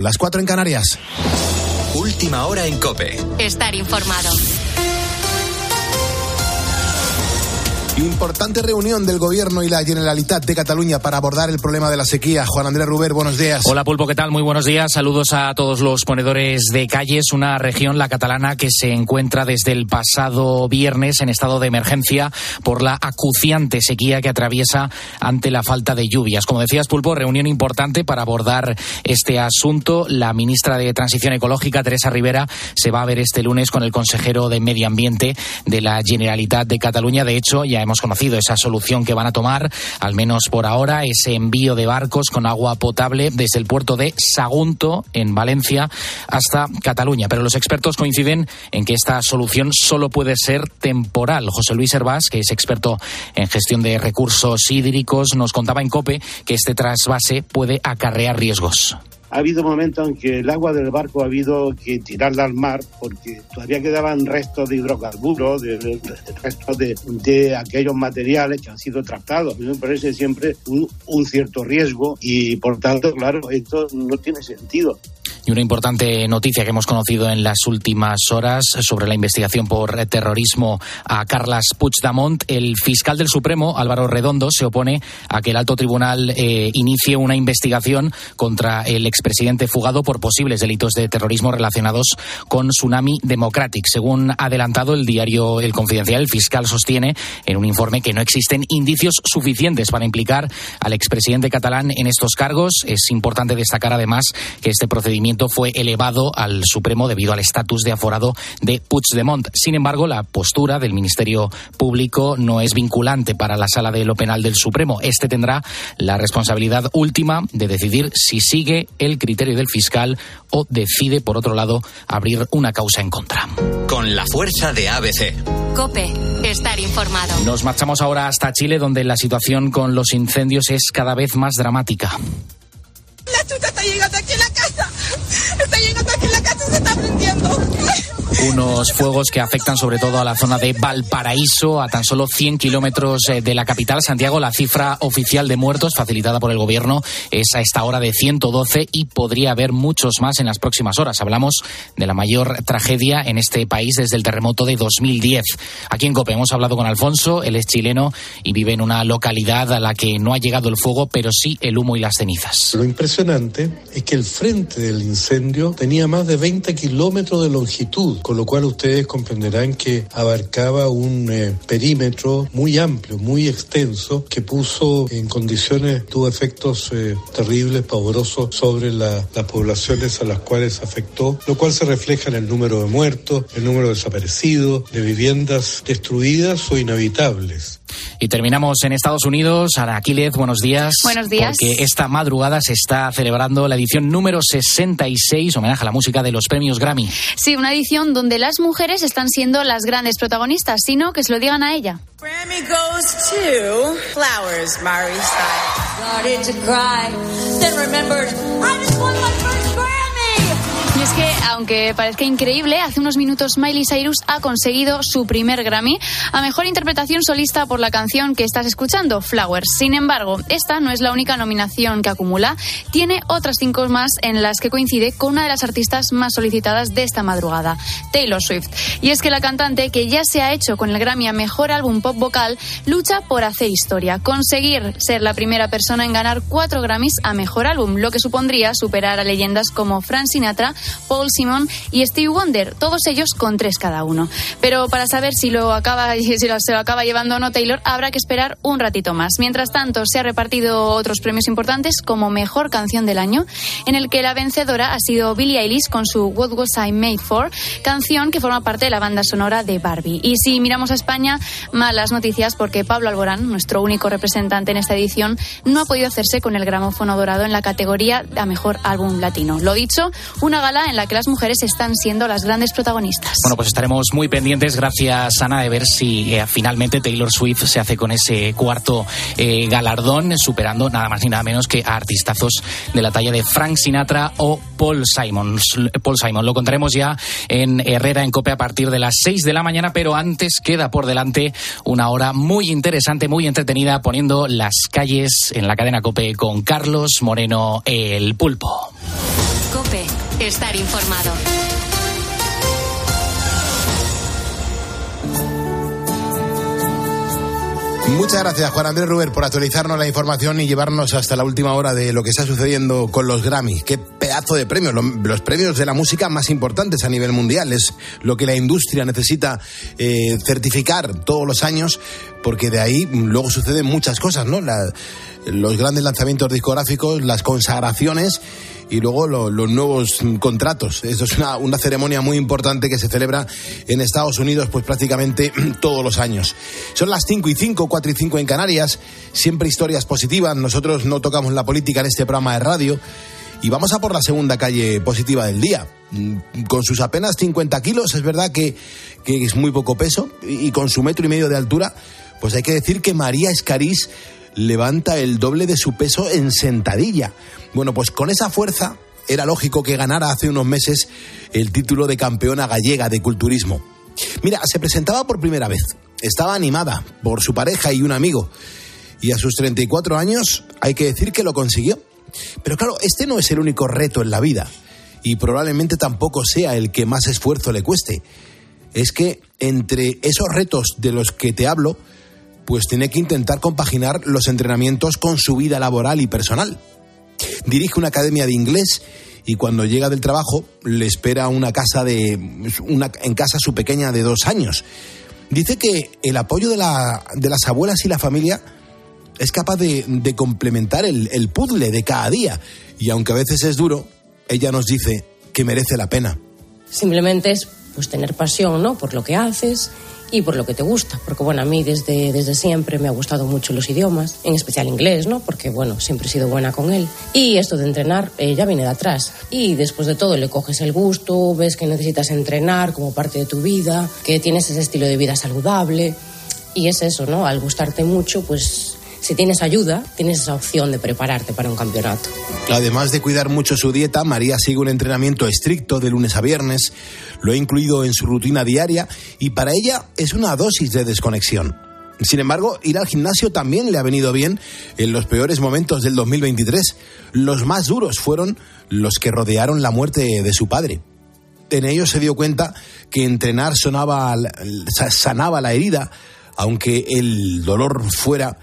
Las cuatro en Canarias. Última hora en Cope. Estar informado. Importante reunión del Gobierno y la Generalitat de Cataluña para abordar el problema de la sequía. Juan Andrés Ruber, buenos días. Hola Pulpo, ¿qué tal? Muy buenos días. Saludos a todos los ponedores de calles. Una región, la catalana, que se encuentra desde el pasado viernes en estado de emergencia por la acuciante sequía que atraviesa ante la falta de lluvias. Como decías, Pulpo, reunión importante para abordar este asunto. La ministra de Transición Ecológica, Teresa Rivera, se va a ver este lunes con el consejero de Medio Ambiente de la Generalitat de Cataluña. De hecho, ya hemos conocido esa solución que van a tomar, al menos por ahora, ese envío de barcos con agua potable desde el puerto de Sagunto, en Valencia, hasta Cataluña. Pero los expertos coinciden en que esta solución solo puede ser temporal. José Luis Hervás, que es experto en gestión de recursos hídricos, nos contaba en COPE que este trasvase puede acarrear riesgos ha habido momentos en que el agua del barco ha habido que tirarla al mar porque todavía quedaban restos de hidrocarburos, de, restos de, aquellos materiales que han sido tratados. Me parece siempre un, un cierto riesgo y por tanto, claro, esto no tiene sentido. Y una importante noticia que hemos conocido en las últimas horas sobre la investigación por terrorismo a Carlas Puigdemont. El fiscal del Supremo, Álvaro Redondo, se opone a que el alto tribunal eh, inicie una investigación contra el expresidente fugado por posibles delitos de terrorismo relacionados con Tsunami Democratic. Según ha adelantado el diario El Confidencial, el fiscal sostiene en un informe que no existen indicios suficientes para implicar al expresidente catalán en estos cargos. Es importante destacar además que este procedimiento fue elevado al Supremo debido al estatus de aforado de Puigdemont. Sin embargo, la postura del Ministerio Público no es vinculante para la Sala de lo Penal del Supremo. Este tendrá la responsabilidad última de decidir si sigue el criterio del fiscal o decide, por otro lado, abrir una causa en contra. Con la fuerza de ABC. Cope, estar informado. Nos marchamos ahora hasta Chile, donde la situación con los incendios es cada vez más dramática. La chucha está llegando aquí en la casa. Está llegando aquí en la casa y se está prendiendo. Unos fuegos que afectan sobre todo a la zona de Valparaíso, a tan solo 100 kilómetros eh, de la capital, Santiago. La cifra oficial de muertos facilitada por el gobierno es a esta hora de 112 y podría haber muchos más en las próximas horas. Hablamos de la mayor tragedia en este país desde el terremoto de 2010. Aquí en COPE hemos hablado con Alfonso, él es chileno y vive en una localidad a la que no ha llegado el fuego, pero sí el humo y las cenizas. Lo impresionante es que el frente del incendio tenía más de 20 kilómetros de longitud con lo cual ustedes comprenderán que abarcaba un eh, perímetro muy amplio, muy extenso, que puso en condiciones, tuvo efectos eh, terribles, pavorosos sobre las poblaciones a las cuales afectó, lo cual se refleja en el número de muertos, el número de desaparecidos, de viviendas destruidas o inhabitables. Y terminamos en Estados Unidos. Ana Aquiles, buenos días. Buenos días. Porque esta madrugada se está celebrando la edición número 66, homenaje a la música de los premios Grammy. Sí, una edición donde las mujeres están siendo las grandes protagonistas, sino que se lo digan a ella. Grammy goes to Flowers, Mary Started to cry, then remembered, I just won my first Grammy. Y es que, aunque parezca increíble, hace unos minutos Miley Cyrus ha conseguido su primer Grammy a mejor interpretación solista por la canción que estás escuchando, Flowers. Sin embargo, esta no es la única nominación que acumula. Tiene otras cinco más en las que coincide con una de las artistas más solicitadas de esta madrugada, Taylor Swift. Y es que la cantante, que ya se ha hecho con el Grammy a mejor álbum pop vocal, lucha por hacer historia, conseguir ser la primera persona en ganar cuatro Grammys a mejor álbum, lo que supondría superar a leyendas como Frank Sinatra, Paul Simon y Steve Wonder, todos ellos con tres cada uno. Pero para saber si lo acaba, si se lo acaba llevando o no Taylor, habrá que esperar un ratito más. Mientras tanto, se ha repartido otros premios importantes como Mejor Canción del Año, en el que la vencedora ha sido Billie Eilish con su What Was I Made For, canción que forma parte de la banda sonora de Barbie. Y si miramos a España, malas noticias porque Pablo Alborán, nuestro único representante en esta edición, no ha podido hacerse con el gramófono dorado en la categoría a Mejor Álbum Latino. Lo dicho, una gala en la que las mujeres están siendo las grandes protagonistas. Bueno, pues estaremos muy pendientes, gracias Ana, de ver si eh, finalmente Taylor Swift se hace con ese cuarto eh, galardón, superando nada más ni nada menos que a artistazos de la talla de Frank Sinatra o Paul Simon. Paul Simon. Lo contaremos ya en Herrera en Cope a partir de las 6 de la mañana, pero antes queda por delante una hora muy interesante, muy entretenida, poniendo las calles en la cadena Cope con Carlos Moreno el Pulpo. Cope Estar informado. Muchas gracias, Juan Andrés Ruber, por actualizarnos la información y llevarnos hasta la última hora de lo que está sucediendo con los Grammy. Qué pedazo de premios, los premios de la música más importantes a nivel mundial. Es lo que la industria necesita eh, certificar todos los años, porque de ahí luego suceden muchas cosas, ¿no? Los grandes lanzamientos discográficos, las consagraciones y luego los nuevos contratos. Esto es una, una, ceremonia muy importante que se celebra en Estados Unidos pues prácticamente todos los años. Son las 5 y 5, 4 y 5 en Canarias, siempre historias positivas. Nosotros no tocamos la política en este programa de radio y vamos a por la segunda calle positiva del día. Con sus apenas 50 kilos, es verdad que, que es muy poco peso y con su metro y medio de altura, pues hay que decir que María Escarís levanta el doble de su peso en sentadilla. Bueno, pues con esa fuerza era lógico que ganara hace unos meses el título de campeona gallega de culturismo. Mira, se presentaba por primera vez. Estaba animada por su pareja y un amigo. Y a sus 34 años hay que decir que lo consiguió. Pero claro, este no es el único reto en la vida. Y probablemente tampoco sea el que más esfuerzo le cueste. Es que entre esos retos de los que te hablo, pues tiene que intentar compaginar los entrenamientos con su vida laboral y personal. Dirige una academia de inglés y cuando llega del trabajo le espera una casa de una, en casa su pequeña de dos años. Dice que el apoyo de, la, de las abuelas y la familia es capaz de, de complementar el, el puzzle de cada día. Y aunque a veces es duro, ella nos dice que merece la pena. Simplemente es pues tener pasión, ¿no? Por lo que haces y por lo que te gusta, porque bueno, a mí desde, desde siempre me ha gustado mucho los idiomas, en especial inglés, ¿no? Porque bueno, siempre he sido buena con él. Y esto de entrenar eh, ya viene de atrás. Y después de todo le coges el gusto, ves que necesitas entrenar como parte de tu vida, que tienes ese estilo de vida saludable. Y es eso, ¿no? Al gustarte mucho, pues si tienes ayuda, tienes esa opción de prepararte para un campeonato. Además de cuidar mucho su dieta, María sigue un entrenamiento estricto de lunes a viernes, lo ha incluido en su rutina diaria y para ella es una dosis de desconexión. Sin embargo, ir al gimnasio también le ha venido bien en los peores momentos del 2023. Los más duros fueron los que rodearon la muerte de su padre. En ellos se dio cuenta que entrenar sonaba, sanaba la herida, aunque el dolor fuera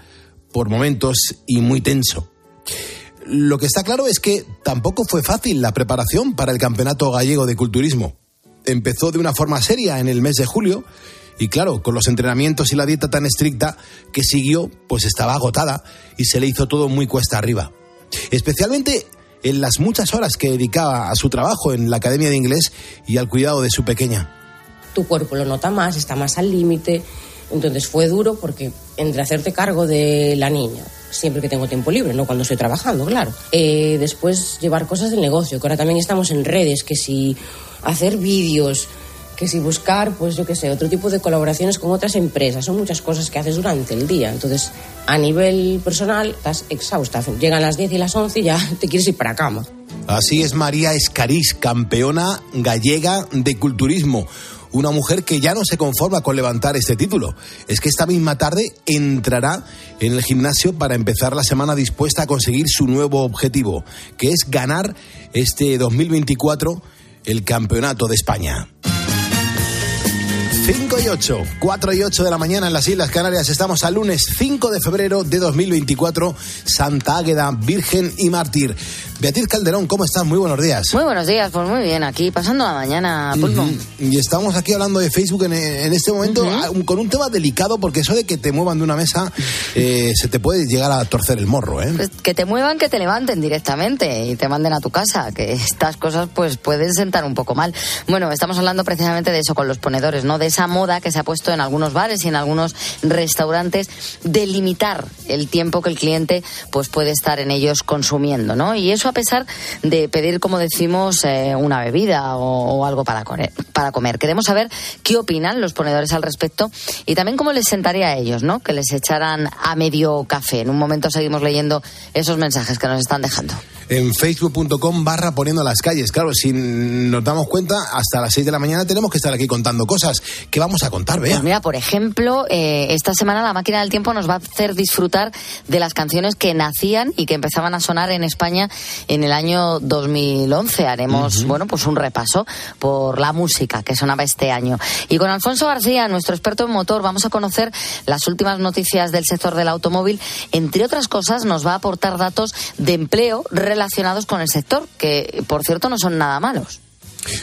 por momentos y muy tenso. Lo que está claro es que tampoco fue fácil la preparación para el Campeonato Gallego de Culturismo. Empezó de una forma seria en el mes de julio y claro, con los entrenamientos y la dieta tan estricta que siguió, pues estaba agotada y se le hizo todo muy cuesta arriba. Especialmente en las muchas horas que dedicaba a su trabajo en la Academia de Inglés y al cuidado de su pequeña. Tu cuerpo lo nota más, está más al límite entonces fue duro porque entre hacerte cargo de la niña, siempre que tengo tiempo libre, no cuando estoy trabajando, claro. Eh, después llevar cosas del negocio, que ahora también estamos en redes, que si hacer vídeos, que si buscar, pues yo qué sé, otro tipo de colaboraciones con otras empresas. Son muchas cosas que haces durante el día. Entonces, a nivel personal, estás exhausta. Llegan las 10 y las 11 y ya te quieres ir para cama. Así es María Escarís, campeona gallega de culturismo una mujer que ya no se conforma con levantar este título. Es que esta misma tarde entrará en el gimnasio para empezar la semana dispuesta a conseguir su nuevo objetivo, que es ganar este 2024 el Campeonato de España. 5 y 8, 4 y 8 de la mañana en las Islas Canarias. Estamos al lunes 5 de febrero de 2024, Santa Águeda, Virgen y Mártir. Beatriz Calderón, ¿cómo estás? Muy buenos días. Muy buenos días, pues muy bien, aquí pasando la mañana, Pulpo. Y estamos aquí hablando de Facebook en, este momento ah, con un tema delicado, porque eso de que te muevan de una mesa eh, se te puede llegar a torcer el morro, ¿eh? Pues que te muevan, que te levanten directamente y te manden a tu casa, que estas cosas pues pueden sentar un poco mal. Bueno, estamos hablando precisamente de eso con los ponedores, ¿no? De esa moda que se ha puesto en algunos bares y en algunos restaurantes de limitar el tiempo que el cliente pues puede estar en ellos consumiendo, ¿no? Y eso a pesar de pedir, como decimos, eh, una bebida o, algo para comer, para comer. Queremos saber qué opinan los ponedores al respecto y también cómo les sentaría a ellos, ¿no? Que les echaran a medio café. En un momento seguimos leyendo esos mensajes que nos están dejando en facebook.com barra poniendo las calles. Claro, si nos damos cuenta, hasta las 6 de la mañana tenemos que estar aquí contando cosas. ¿Qué vamos a contar, Bea? Pues mira, por ejemplo, eh, esta semana la máquina del tiempo nos va a hacer disfrutar de las canciones que nacían y que empezaban a sonar en España en el año 2011. Haremos, bueno, pues un repaso por la música que sonaba este año. Y con Alfonso García, nuestro experto en motor, vamos a conocer las últimas noticias del sector del automóvil. Entre otras cosas, nos va a aportar datos de empleo relacionados con el sector, que por cierto no son nada malos.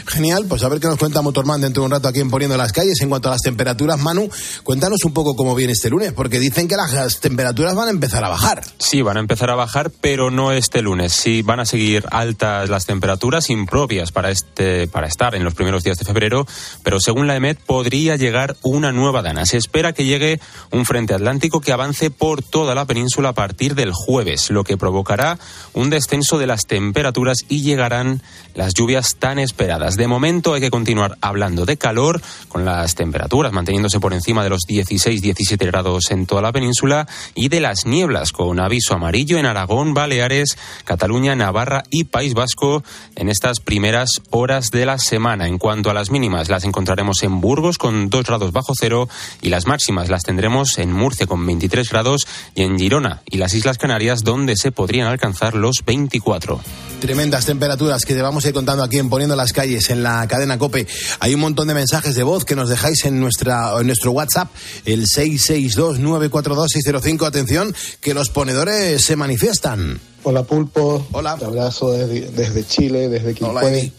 Genial, pues a ver qué nos cuenta Motorman dentro de un rato aquí en Poniendo las Calles. En cuanto a las temperaturas, Manu, cuéntanos un poco cómo viene este lunes, porque dicen que las temperaturas van a empezar a bajar. Sí, van a empezar a bajar, pero no este lunes. Sí, van a seguir altas las temperaturas impropias para, este, para estar en los primeros días de febrero, pero según la EMET podría llegar una nueva dana. Se espera que llegue un frente atlántico que avance por toda la península a partir del jueves, lo que provocará un descenso de las temperaturas y llegarán las lluvias tan esperadas. De momento hay que continuar hablando de calor, con las temperaturas manteniéndose por encima de los 16-17 grados en toda la península, y de las nieblas, con aviso amarillo en Aragón, Baleares, Cataluña, Navarra y País Vasco en estas primeras horas de la semana. En cuanto a las mínimas, las encontraremos en Burgos con 2 grados bajo cero y las máximas las tendremos en Murcia con 23 grados y en Girona y las Islas Canarias donde se podrían alcanzar los 24. Tremendas temperaturas que llevamos ir contando aquí en Poniendo las Calles, en la cadena COPE. Hay un montón de mensajes de voz que nos dejáis en, nuestra, en nuestro WhatsApp, el 662-942-605. Atención, que los ponedores se manifiestan. Hola Pulpo. Hola. Te abrazo desde, desde Chile, desde Quilpué.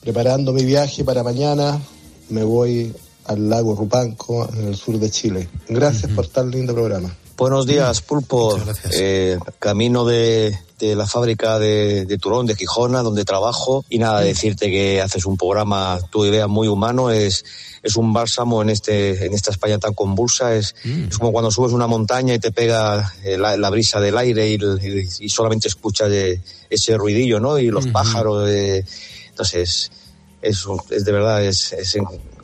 Preparando mi viaje para mañana. Me voy al lago Rupanco, en el sur de Chile. Gracias por tan lindo programa. Buenos días, Pulpo. Eh, camino de, de, la fábrica de, de, Turón, de Gijona, donde trabajo. Y nada, decirte que haces un programa, tu idea, muy humano. Es, es un bálsamo en, este, en esta España tan convulsa. Es, mm. es como cuando subes una montaña y te pega eh, la, la brisa del aire y, y, y solamente escuchas de, ese ruidillo, ¿no? Y los mm -hmm. pájaros. De, entonces, es, es, de verdad, es, es,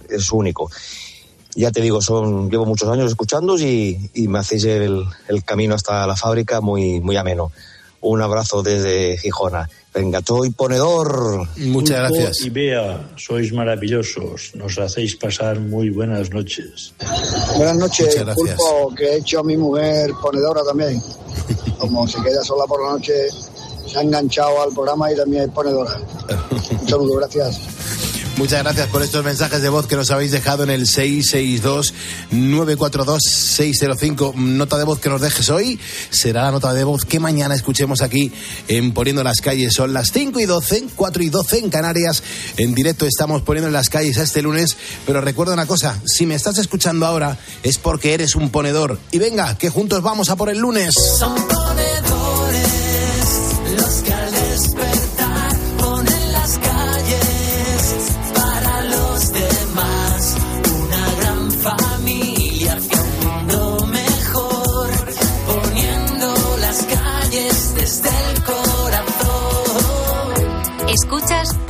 es único ya te digo, son, llevo muchos años escuchando y, y me hacéis el, el, camino hasta la fábrica muy, muy ameno. Un abrazo desde Gijona. Venga, soy ponedor. Muchas gracias. Y Bea, sois maravillosos. Nos hacéis pasar muy buenas noches. Buenas noches, Pulpo, que he hecho a mi mujer ponedora también. Como se queda sola por la noche, se ha enganchado al programa y también es ponedora. Un saludo, gracias. Muchas gracias por estos mensajes de voz que nos habéis dejado en el 662-942-605. Nota de voz que nos dejes hoy será la nota de voz que mañana escuchemos aquí en Poniendo las Calles. Son las 5 y 12, 4 y 12 en Canarias. En directo estamos poniendo en las calles este lunes. Pero recuerda una cosa, si me estás escuchando ahora es porque eres un ponedor. Y venga, que juntos vamos a por el lunes. Son ponedores los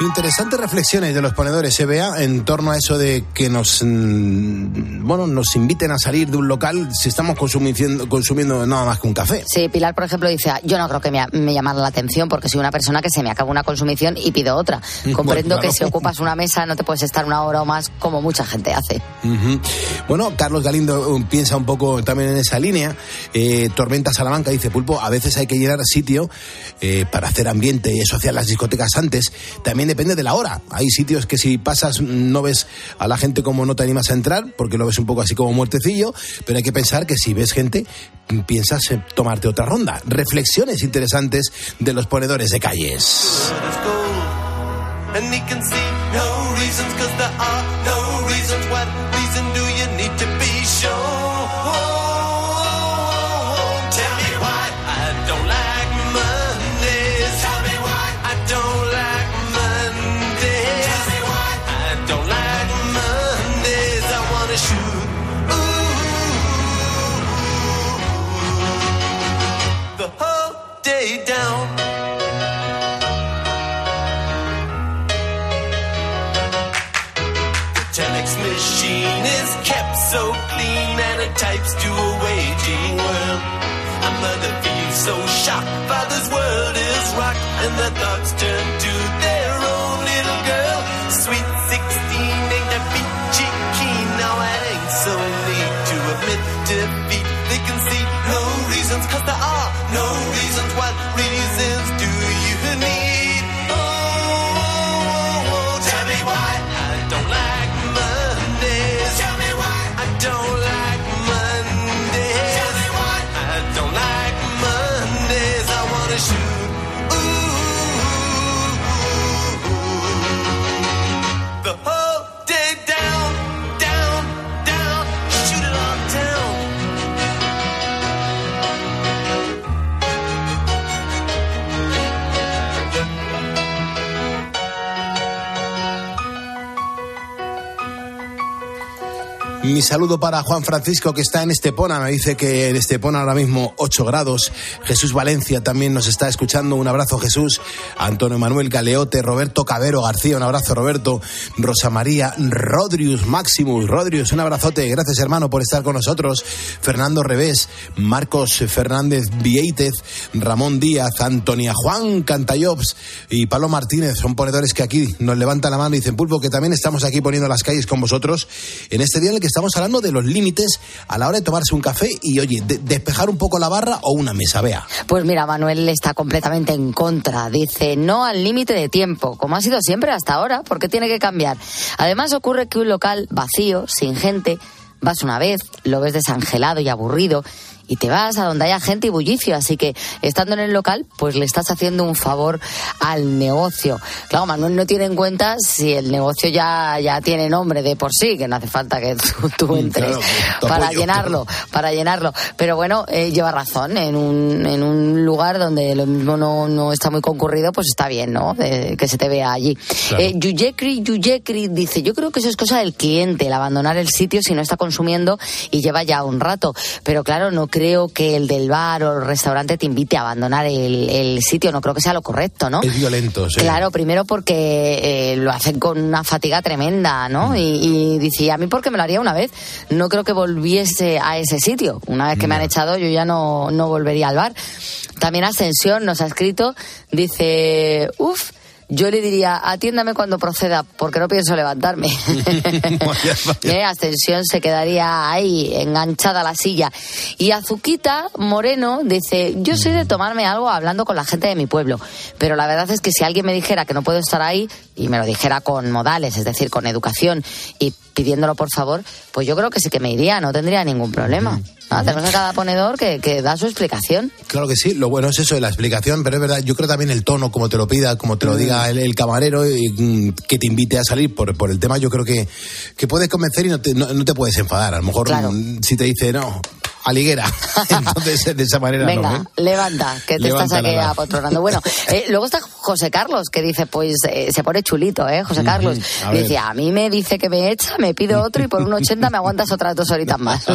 Interesantes reflexiones de los ponedores se vea en torno a eso de que nos bueno nos inviten a salir de un local si estamos consumiendo, consumiendo nada más que un café. Sí, Pilar, por ejemplo, dice, yo no creo que me, me llamara la atención porque soy una persona que se me acaba una consumición y pido otra. Comprendo bueno, claro. que si ocupas una mesa no te puedes estar una hora o más como mucha gente hace. Uh -huh. Bueno, Carlos Galindo piensa un poco también en esa línea. Eh, Tormenta Salamanca dice, Pulpo, a veces hay que llenar sitio eh, para hacer ambiente y asociar las discotecas antes. También depende de la hora. Hay sitios que si pasas no ves a la gente como no te animas a entrar, porque lo ves un poco así como muertecillo, pero hay que pensar que si ves gente, piensas en tomarte otra ronda. Reflexiones interesantes de los ponedores de calles. So clean and it types to a waging world. A mother feels so shocked, father's world is rocked and the thoughts turn to their own little girl. Sweet 16 ain't that peachy keen. Now it ain't so neat to admit defeat. They can see no reasons, cause there are no Mi saludo para Juan Francisco que está en Estepona. Me dice que en Estepona ahora mismo 8 grados. Jesús Valencia también nos está escuchando. Un abrazo Jesús. Antonio Manuel Galeote, Roberto Cabero García. Un abrazo Roberto. Rosa María Rodrius Maximus. Rodrius, un abrazote. Gracias hermano por estar con nosotros. Fernando Revés, Marcos Fernández Vieitez, Ramón Díaz, Antonia Juan Cantayobs y Pablo Martínez. Son ponedores que aquí nos levantan la mano y dicen pulpo que también estamos aquí poniendo las calles con vosotros en este día en el que estamos hablando de los límites a la hora de tomarse un café y, oye, de- despejar un poco la barra o una mesa, vea. Pues mira, Manuel está completamente en contra. Dice no al límite de tiempo, como ha sido siempre hasta ahora, porque tiene que cambiar. Además ocurre que un local vacío, sin gente, vas una vez, lo ves desangelado y aburrido y te vas a donde haya gente y bullicio. Así que estando en el local, pues le estás haciendo un favor al negocio. Claro, Manuel no tiene en cuenta si el negocio ya, ya tiene nombre de por sí, que no hace falta que tú, tú entres claro, tu para llenarlo, para llenarlo. Pero bueno, eh, lleva razón. En un, en un lugar donde lo mismo no, no está muy concurrido, pues está bien, ¿no? Eh, que se te vea allí. Claro. Eh, Yuyekri, Yuyekri dice, yo creo que eso es cosa del cliente, el abandonar el sitio si no está consumiendo y lleva ya un rato. Pero claro, no creo que el del bar o el restaurante te invite a abandonar el, el sitio, no creo que sea lo correcto, ¿no? Es violento, sí. Claro, primero porque eh, lo hacen con una fatiga tremenda, ¿no? Y, y dice, a mí porque me lo haría una vez, no creo que volviese a ese sitio. Una vez que me han echado, yo ya no, no volvería al bar. También Ascensión nos ha escrito, dice, uff. Yo le diría, atiéndame cuando proceda, porque no pienso levantarme. Eh, Ascensión se quedaría ahí, enganchada a la silla. Y Azuquita Moreno dice, yo soy de tomarme algo hablando con la gente de mi pueblo, pero la verdad es que si alguien me dijera que no puedo estar ahí, y me lo dijera con modales, es decir, con educación, y pidiéndolo por favor, pues yo creo que sí que me iría, no tendría ningún problema. Tenemos a cada ponedor que, que da su explicación. Claro que sí, lo bueno es eso de la explicación, pero es verdad, yo creo también el tono, como te lo pida, como te lo diga el, el camarero, y, mm, que te invite a salir por, por el tema, yo creo que, que puedes convencer y no te, no, no te puedes enfadar. A lo mejor mm, si te dice, no, aliguera, entonces de esa manera Venga, no. ¿eh? levanta, que te Levanta estás aquí apotronando. Bueno, eh, luego está José Carlos, que dice, pues eh, se pone chulito, ¿eh? José Carlos. a ver. Dice, a mí me dice que me echa, me pido otro y por un 80 me aguantas otras dos horitas más.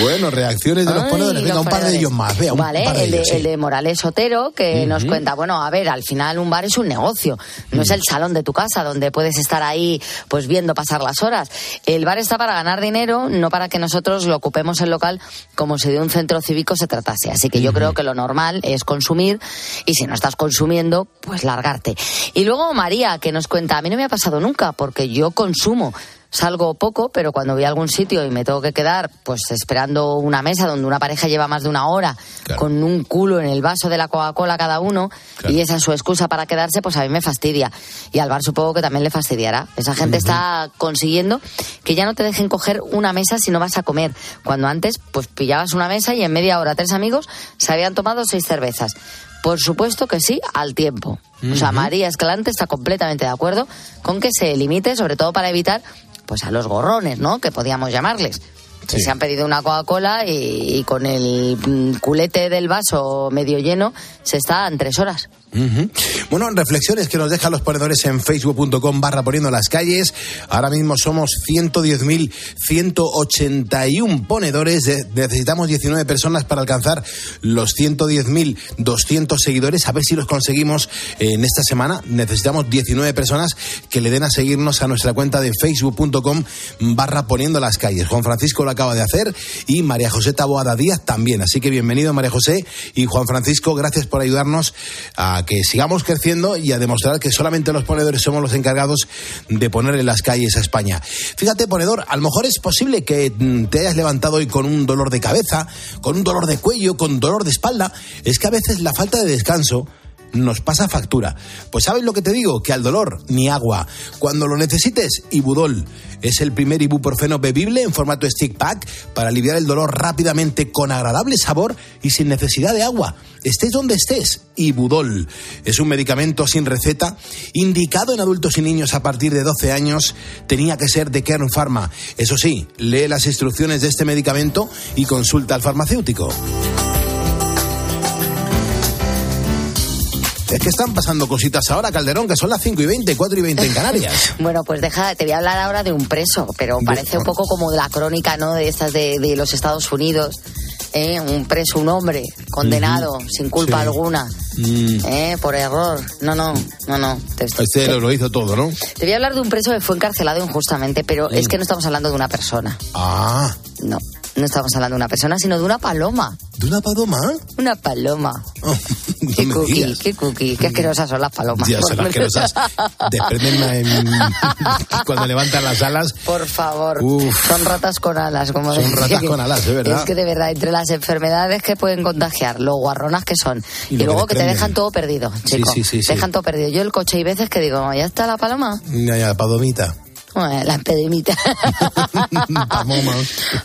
Bueno, reacciones de los Ay, ponedores, venga, los un par de ellos más, vea, un Vale, par de el, de, ellos, sí. el de Morales Sotero, que nos cuenta, bueno, a ver, al final un bar es un negocio, no Mm. es el salón de tu casa donde puedes estar ahí pues viendo pasar las horas. El bar está para ganar dinero, no para que nosotros lo ocupemos el local como si de un centro cívico se tratase. Así que yo creo que lo normal es consumir y si no estás consumiendo, pues largarte. Y luego María, que nos cuenta, a mí no me ha pasado nunca porque yo consumo. Salgo poco, pero cuando voy a algún sitio y me tengo que quedar, pues esperando una mesa donde una pareja lleva más de una hora con un culo en el vaso de la Coca-Cola cada uno y esa es su excusa para quedarse, pues a mí me fastidia. Y al bar supongo que también le fastidiará. Esa gente está consiguiendo que ya no te dejen coger una mesa si no vas a comer. Cuando antes, pues pillabas una mesa y en media hora tres amigos se habían tomado seis cervezas. Por supuesto que sí, al tiempo. O sea. María Escalante está completamente de acuerdo con que se limite, sobre todo para evitar pues a los gorrones, ¿no? Que podíamos llamarles. Que se han pedido una Coca-Cola y, y con el mm, culete del vaso medio lleno se está en tres horas. Ujú. Bueno, reflexiones que nos dejan los ponedores en facebook.com barra poniendo las calles. Ahora mismo somos 110.181 ponedores. De- necesitamos 19 personas para alcanzar los 110.200 seguidores. A ver si los conseguimos en esta semana. Necesitamos 19 personas que le den a seguirnos a nuestra cuenta de facebook.com barra poniendo las calles. Juan Francisco lo acaba de hacer y María José Taboada Díaz también. Así que bienvenido María José y Juan Francisco. Gracias por ayudarnos a que sigamos creciendo y a demostrar que solamente los ponedores somos los encargados de poner en las calles a España. Fíjate, ponedor, a lo mejor es posible que mm, te hayas levantado hoy con un dolor de cabeza, con un dolor de cuello, con dolor de espalda. Es que a veces la falta de descanso nos pasa factura. Pues ¿sabes lo que te digo? Que al dolor ni agua. Cuando lo necesites, Ibudol es el primer ibuprofeno bebible en formato stick pack para aliviar el dolor rápidamente con agradable sabor y sin necesidad de agua. Estés donde estés, Ibudol es un medicamento sin receta indicado en adultos y niños a partir de 12 años. Tenía que ser de Kern Pharma. Eso sí, lee las instrucciones de este medicamento y consulta al farmacéutico. Es que están pasando cositas ahora, Calderón, que son las 5 y 20, 4 y 20 en Canarias. Bueno, pues deja, te voy a hablar ahora de un preso, pero parece un poco como de la crónica, ¿no? De estas de, de los Estados Unidos. ¿eh? Un preso, un hombre, condenado, sin culpa Sí. alguna, Mm. ¿eh? por error. No, no, no, no. Te, Este lo, lo hizo todo, ¿no? te voy a hablar de un preso que fue encarcelado injustamente, pero es que no estamos hablando de una persona. Ah, No, no estamos hablando de una persona, sino de una paloma. ¿de una paloma? Una paloma. qué me cookie, digas. qué cookie, qué asquerosas son las palomas. Ya son asquerosas. Desprenden cuando levantan las alas. Por favor. Uf. Son ratas con alas, como Son decía ratas con alas, de verdad. Es que de verdad, entre las enfermedades que pueden contagiar, lo guarronas que son, Y y, lo que luego que te dejan todo perdido, chico. sí, sí, sí. Dejan todo perdido. Yo el coche hay veces que digo, ya está la paloma. Ya, ya, palomita. Bueno, La empedemita. Paloma.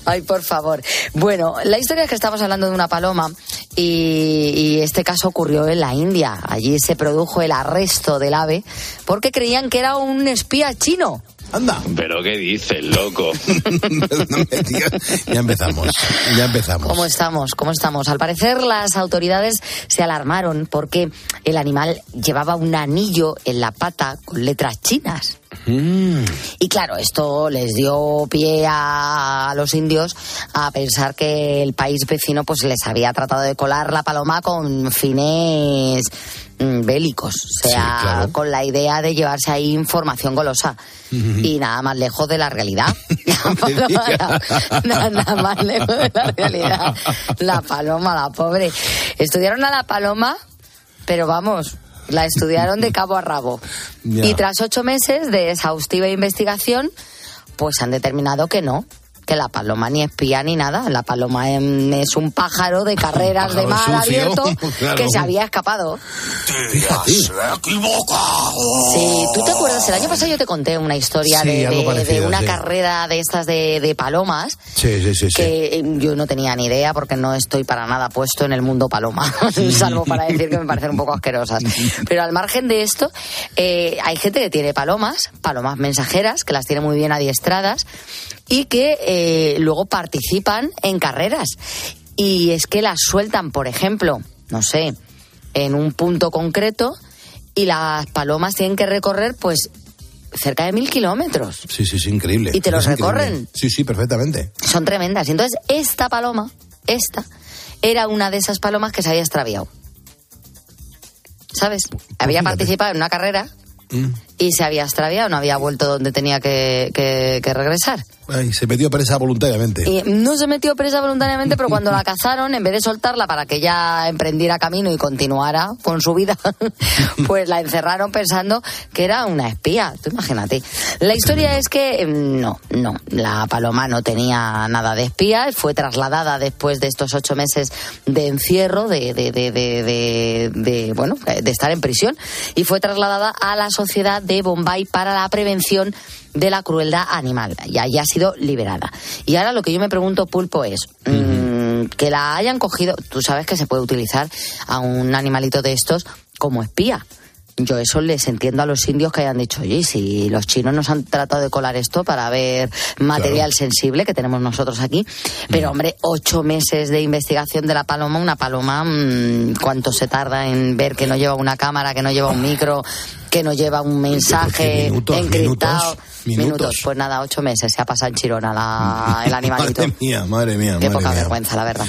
Ay, por favor. Bueno, la historia es que estamos hablando de una paloma y, y este caso ocurrió en la India. Allí se produjo el arresto del ave porque creían que era un espía chino. Anda. ¿Pero qué dices, loco? Ya empezamos. Ya empezamos. ¿Cómo estamos? ¿Cómo estamos? Al parecer las autoridades se alarmaron porque el animal llevaba un anillo en la pata con letras chinas. Mm. Y claro, esto les dio pie a, a los indios a pensar que el país vecino pues les había tratado de colar la paloma con fines bélicos, o sea, Sí, claro. con la idea de llevarse ahí información golosa. Y nada más lejos de la realidad. La paloma era- nada, más lejos de la realidad. La paloma, la pobre. Estudiaron a la paloma, pero vamos, la estudiaron de cabo a rabo. Y tras ocho meses de exhaustiva investigación, pues han determinado que no, que la paloma ni espía ni nada. La paloma em, es un pájaro de carreras de mar sucio, abierto claro. que se había escapado. Fíjate. Sí, ¿tú te acuerdas? El año pasado yo te conté una historia Sí, de, algo de- parecido, de una sí. carrera de estas de, de palomas Sí, sí, sí. sí. que eh, yo no tenía ni idea porque no estoy para nada puesto en el mundo paloma, salvo para decir que me parecen un poco asquerosas. Pero al margen de esto, eh, hay gente que tiene palomas, palomas mensajeras, que las tiene muy bien adiestradas y que eh, luego participan en carreras. Y es que las sueltan, por ejemplo, no sé, en un punto concreto y las palomas tienen que recorrer pues cerca de mil kilómetros. Sí, sí, sí, increíble. ¿Y te los Es increíble. recorren? Sí, sí, perfectamente. Son tremendas. Y entonces, esta paloma, esta, era una de esas palomas que se había extraviado. ¿Sabes? Había fíjate. participado en una carrera Mm. y se había extraviado, no había vuelto donde tenía que, que- que regresar. Ay, se metió presa voluntariamente. Y no se metió presa voluntariamente, pero cuando la cazaron, en vez de soltarla para que ella emprendiera camino y continuara con su vida, pues la encerraron pensando que era una espía. Tú imagínate. La historia es que mm, no, no, la paloma no tenía nada de espía, fue trasladada después de estos ocho meses de encierro, de, de, de, de, de- de, bueno, de estar en prisión, y fue trasladada a la sociedad de Bombay para la prevención de la crueldad animal. Y ahí ha sido liberada. Y ahora lo que yo me pregunto, Pulpo, es mm, que la hayan cogido. Tú sabes que se puede utilizar a un animalito de estos como espía. yo eso les entiendo a los indios que hayan dicho, oye, si los chinos nos han tratado de colar esto para ver material sensible que tenemos nosotros aquí, pero hombre, ocho meses de investigación de la paloma, una paloma, mm, ¿cuánto se tarda en ver que no lleva una cámara, que no lleva un micro, que no lleva un mensaje minutos, encriptado? minutos, minutos. Pues nada, ocho meses se ha pasado en Chirona la- el animalito. Madre mía, madre mía, Qué madre poca mía. vergüenza, la verdad.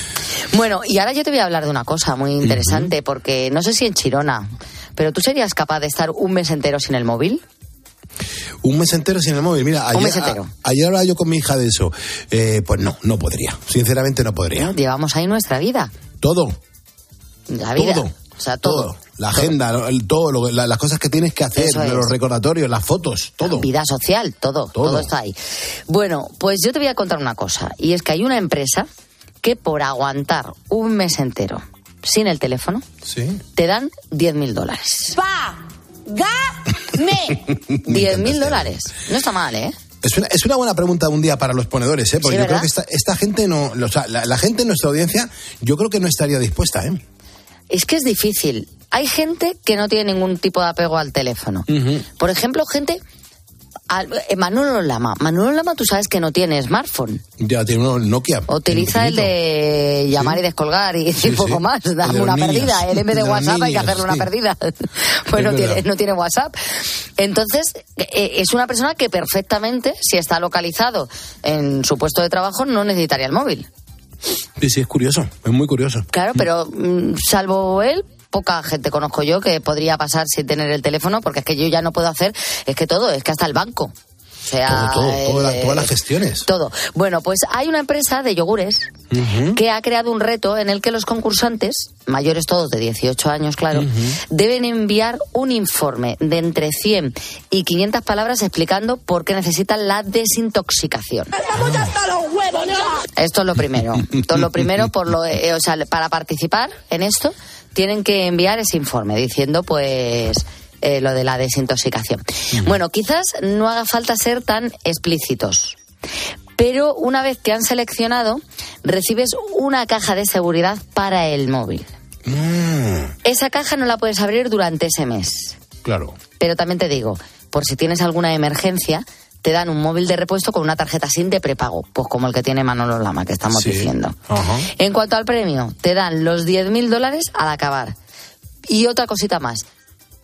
Bueno, y ahora yo te voy a hablar de una cosa muy interesante, porque no sé si en Chirona, pero tú serías capaz de estar un mes entero sin el móvil. Un mes entero sin el móvil. Mira, ayer, a- ayer hablaba yo con mi hija de eso. Eh, pues no, no podría. Sinceramente no podría. Llevamos ahí nuestra vida, Todo, la vida. todo. O sea, todo. La agenda, lo- el- todo, lo- la- las cosas que tienes que hacer, es. los recordatorios, las fotos, todo. Vida social, todo, todo, Todo. está ahí. Bueno, pues yo te voy a contar una cosa, y es que hay una empresa que por aguantar un mes entero sin el teléfono, Sí. te dan 10 mil dólares. ¡Págame! 10 mil dólares. No está mal, ¿eh? Es una, es una buena pregunta un día para los ponedores, ¿eh? Porque Sí, yo creo que esta, esta gente no. O sea, la, la gente en nuestra audiencia, yo creo que no estaría dispuesta, ¿eh? Es que es difícil. Hay gente que no tiene ningún tipo de apego al teléfono. Por ejemplo, gente... eh, Manolo Lama. Manolo Lama, tú sabes que no tiene smartphone. Ya tiene uno Nokia. Utiliza el de llamar y descolgar y, Sí, poco sí. más. Dame una perdida. Él en vez de WhatsApp hay que hacerle una perdida. Pues no tiene, no tiene WhatsApp. Entonces, eh, es una persona que perfectamente, si está localizado en su puesto de trabajo, no necesitaría el móvil. Sí, sí, es curioso. Es muy curioso. Claro, pero mm, salvo él, poca gente conozco yo que podría pasar sin tener el teléfono, porque es que yo ya no puedo hacer, es que todo, es que hasta el banco. O sea, Todo, todo, toda la- eh, todas las gestiones. todo. Bueno, pues hay una empresa de yogures que ha creado un reto en el que los concursantes, mayores todos de 18 años, claro, deben enviar un informe de entre 100 y 500 palabras explicando por qué necesitan la desintoxicación. ¡Estamos hasta los huevos ya! Esto es lo primero. Esto es lo primero, por lo, eh, o sea, para participar en esto tienen que enviar ese informe diciendo, pues, eh, lo de la desintoxicación. Bueno, quizás no haga falta ser tan explícitos. Pero una vez que han seleccionado, recibes una caja de seguridad para el móvil. Esa caja no la puedes abrir durante ese mes. Claro. Pero también te digo, por si tienes alguna emergencia, te dan un móvil de repuesto con una tarjeta SIM de prepago, pues como el que tiene Manolo Lama, que estamos Sí. diciendo. Ajá. En cuanto al premio, te dan los 10.000 dólares al acabar. Y otra cosita más,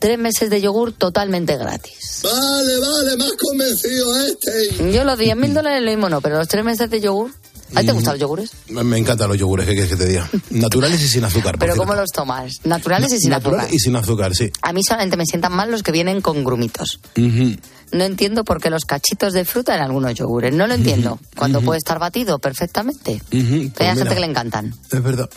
tres meses de yogur totalmente gratis. Vale, vale, más convencido este. Yo los 10.000 dólares lo mismo no, pero los tres meses de yogur... ¿A ti te Mm. gustan los yogures? Me me encantan los yogures, ¿qué quieres que te diga? Naturales y sin azúcar. Pero cierto. ¿cómo los tomas? ¿Naturales y sin Natural azúcar? y sin azúcar, sí. A mí solamente me sientan mal los que vienen con grumitos. No entiendo por qué los cachitos de fruta en algunos yogures. No lo entiendo. Cuando puede estar batido perfectamente. Ujú, Hay pues gente que le encantan. Es verdad.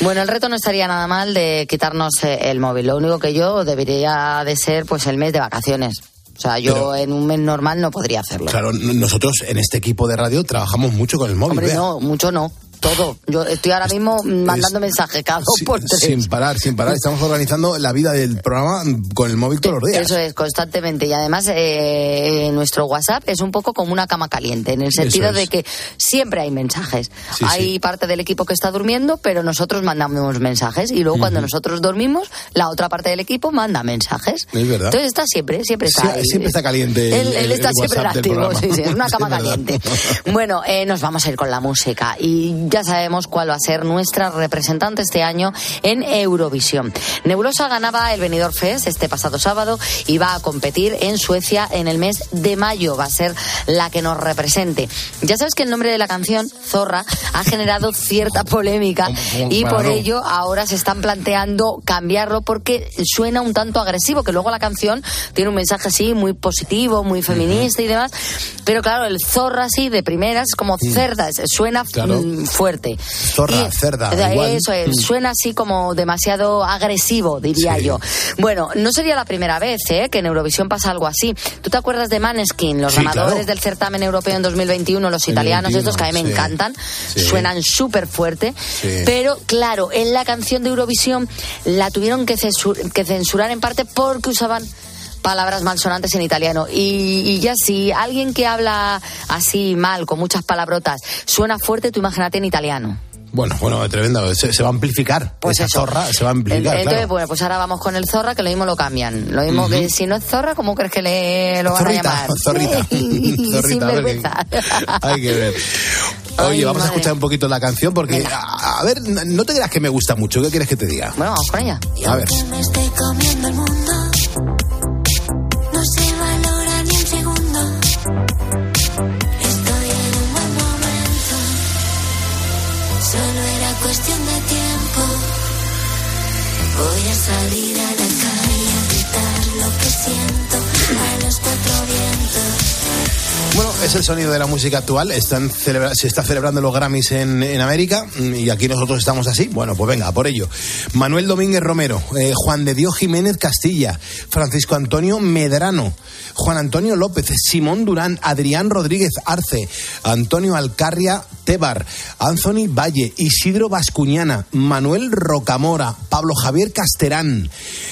Bueno, el reto no estaría nada mal de quitarnos eh, el móvil. Lo único que yo debería de ser pues el mes de vacaciones. O sea, yo Pero- en un mes normal no podría hacerlo. Claro, nosotros en este equipo de radio trabajamos mucho con el móvil. Hombre, no, mucho no. Todo. Yo estoy ahora mismo mandando mensajes cada dos Sí, por tres. sin parar, sin parar. Estamos organizando la vida del programa con el móvil todos los días. Eso es, constantemente. Y además, eh, nuestro WhatsApp es un poco como una cama caliente, en el sentido es. de que siempre hay mensajes. Sí, hay sí. parte del equipo que está durmiendo, pero nosotros mandamos mensajes. Y luego, cuando nosotros dormimos, la otra parte del equipo manda mensajes. Es verdad. Entonces está siempre, siempre está. Sí, siempre está caliente. Él, el- él el- está el siempre activo, sí, sí, es una cama Es caliente. Bueno, eh, nos vamos a ir con la música y ya sabemos cuál va a ser nuestra representante este año en Eurovisión. Nebulosa ganaba el Benidorm Fest este pasado sábado y va a competir en Suecia en el mes de mayo. Va a ser la que nos represente. Ya sabes que el nombre de la canción, Zorra, ha generado cierta polémica ¿Cómo- y por ello ahora se están planteando cambiarlo porque suena un tanto agresivo, que luego la canción tiene un mensaje así muy positivo, muy feminista y demás. Pero claro, el zorra así de primeras, como cerda, es- suena Claro. Fuerte. Zorra, cerda, igual. Eso es, Mm. suena así como demasiado agresivo, diría Sí. yo. Bueno, no sería la primera vez ¿eh? que en Eurovisión pasa algo así. ¿Tú te acuerdas de Maneskin, los Sí, ganadores claro. del certamen europeo en 2021, los italianos, 2021, estos que a mí me encantan, suenan súper fuerte, pero claro, en la canción de Eurovisión la tuvieron que, censur- que censurar en parte porque usaban palabras malsonantes en italiano. Y, y ya si alguien que habla así mal, con muchas palabrotas, suena fuerte, tú imagínate en italiano. Bueno, bueno, tremendo. Se, se va a amplificar. Pues Esa eso. zorra se va a amplicar. Entonces, claro. bueno, pues ahora vamos con el zorra, que lo mismo lo cambian. Lo mismo que si no es zorra, ¿cómo crees que le lo van Zorrita, a llamar? zorrita. Zorrita, sin a vergüenza. Hay que ver. Oye, Ay, vamos a madre. escuchar un poquito la canción porque, a, a ver, no te creas que me gusta mucho. ¿Qué quieres que te diga? Bueno, vamos con ella. A ver. Es el sonido de la música actual. Se está celebrando los Grammys en, América mm, y aquí nosotros estamos así. Bueno, pues venga, por ello. Manuel Domínguez Romero, eh, Juan de Dios Jiménez Castilla, Francisco Antonio Medrano, Juan Antonio López, Simón Durán, Adrián Rodríguez Arce, Antonio Alcarria Tebar, Anthony Valle, Isidro Bascuñana, Manuel Rocamora, Pablo Javier Casterán,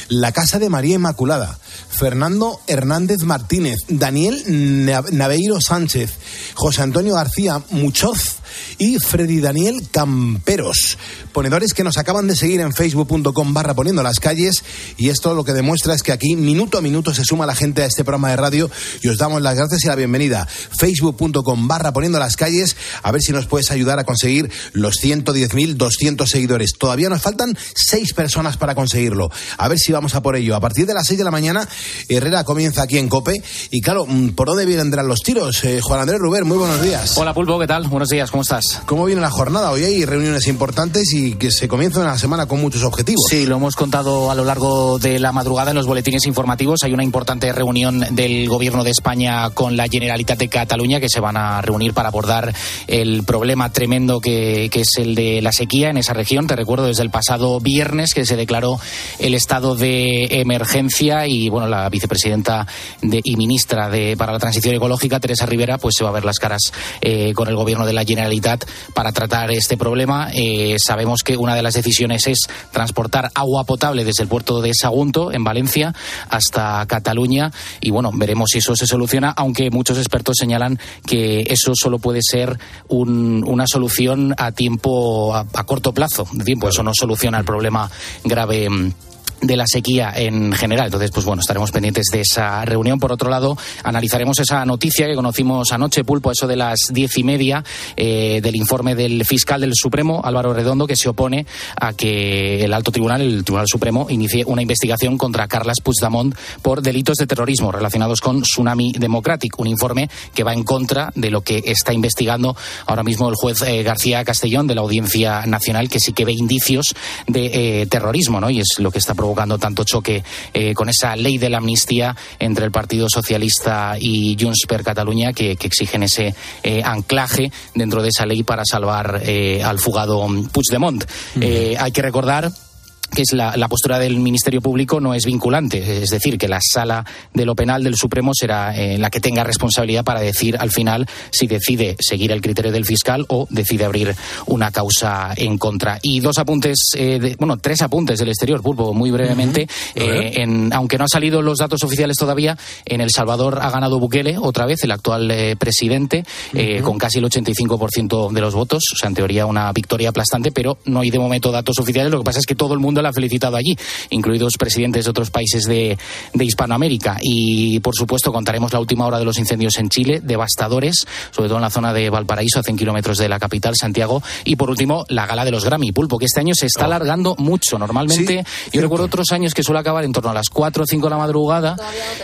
La Casa de María Inmaculada, Fernando Hernández Martínez, Daniel Nav- Naveiro Sánchez, José Antonio García Muchoz y Freddy Daniel Camperos, ponedores que nos acaban de seguir en facebook.com barra poniendo las calles y esto lo que demuestra es que aquí minuto a minuto se suma la gente a este programa de radio y os damos las gracias y la bienvenida. facebook.com barra poniendo las calles, a ver si nos puedes ayudar a conseguir los 110.200 seguidores. Todavía nos faltan seis personas para conseguirlo. A ver si vamos a por ello. A partir de las 6 de la mañana, Herrera comienza aquí en Cope y claro, ¿por dónde vendrán los tiros? Eh, Juan Andrés Ruber, muy buenos días. Hola Pulpo, ¿qué tal? Buenos días, ¿cómo estás? ¿Cómo viene la jornada? Hoy hay reuniones importantes y que se comienza una semana con muchos objetivos. Sí, lo hemos contado a lo largo de la madrugada en los boletines informativos. Hay una importante reunión del Gobierno de España con la Generalitat de Cataluña que se van a reunir para abordar el problema tremendo que, que es el de la sequía en esa región. Te recuerdo desde el pasado viernes que se declaró el estado de emergencia y bueno, la vicepresidenta de- y ministra de, para la transición ecológica, Teresa Rivera, pues se va a ver las caras eh, con el Gobierno de la Generalitat para tratar este problema. Eh, sabemos que una de las decisiones es transportar agua potable desde el puerto de Sagunto, en Valencia, hasta Cataluña. Y bueno, veremos si eso se soluciona, aunque muchos expertos señalan que eso solo puede ser un- una solución a tiempo, a, a corto plazo de tiempo. Eso no soluciona el problema grave. De la sequía en general. Entonces, pues bueno, estaremos pendientes de esa reunión. Por otro lado, analizaremos esa noticia que conocimos anoche, Pulpo, eso de las diez y media, eh, del informe del fiscal del Supremo, Álvaro Redondo, que se opone a que el alto tribunal, el Tribunal Supremo, inicie una investigación contra Carles Puigdemont por delitos de terrorismo relacionados con Tsunami Democratic. Un informe que va en contra de lo que está investigando ahora mismo el juez eh, García Castellón de la Audiencia Nacional, que sí que ve indicios de eh, terrorismo, ¿no? Y es lo que está tanto choque eh, con esa ley de la amnistía entre el Partido Socialista y Junts per Catalunya, que, que exigen ese eh, anclaje dentro de esa ley para salvar eh, al fugado Puigdemont. Eh, hay que recordar que es la, la postura del Ministerio Público no es vinculante, es decir, que la sala de lo penal del Supremo será eh, la que tenga responsabilidad para decir al final si decide seguir el criterio del fiscal o decide abrir una causa en contra. Y dos apuntes, eh, de- bueno, tres apuntes del exterior, Pulpo, muy brevemente. Eh, en- aunque no han salido los datos oficiales todavía, en El Salvador ha ganado Bukele otra vez, el actual eh, presidente, eh, con casi el 85% de los votos. O sea, en teoría una victoria aplastante, pero no hay de momento datos oficiales. Lo que pasa es que todo el mundo la ha felicitado allí, incluidos presidentes de otros países de, de Hispanoamérica. Y, por supuesto, contaremos la última hora de los incendios en Chile, devastadores, sobre todo en la zona de Valparaíso, a 100 kilómetros de la capital, Santiago. Y, por último, la gala de los Grammy, Pulpo, que este año se está alargando mucho. Normalmente, yo recuerdo otros años que suele acabar en torno a las 4 o 5 de la madrugada,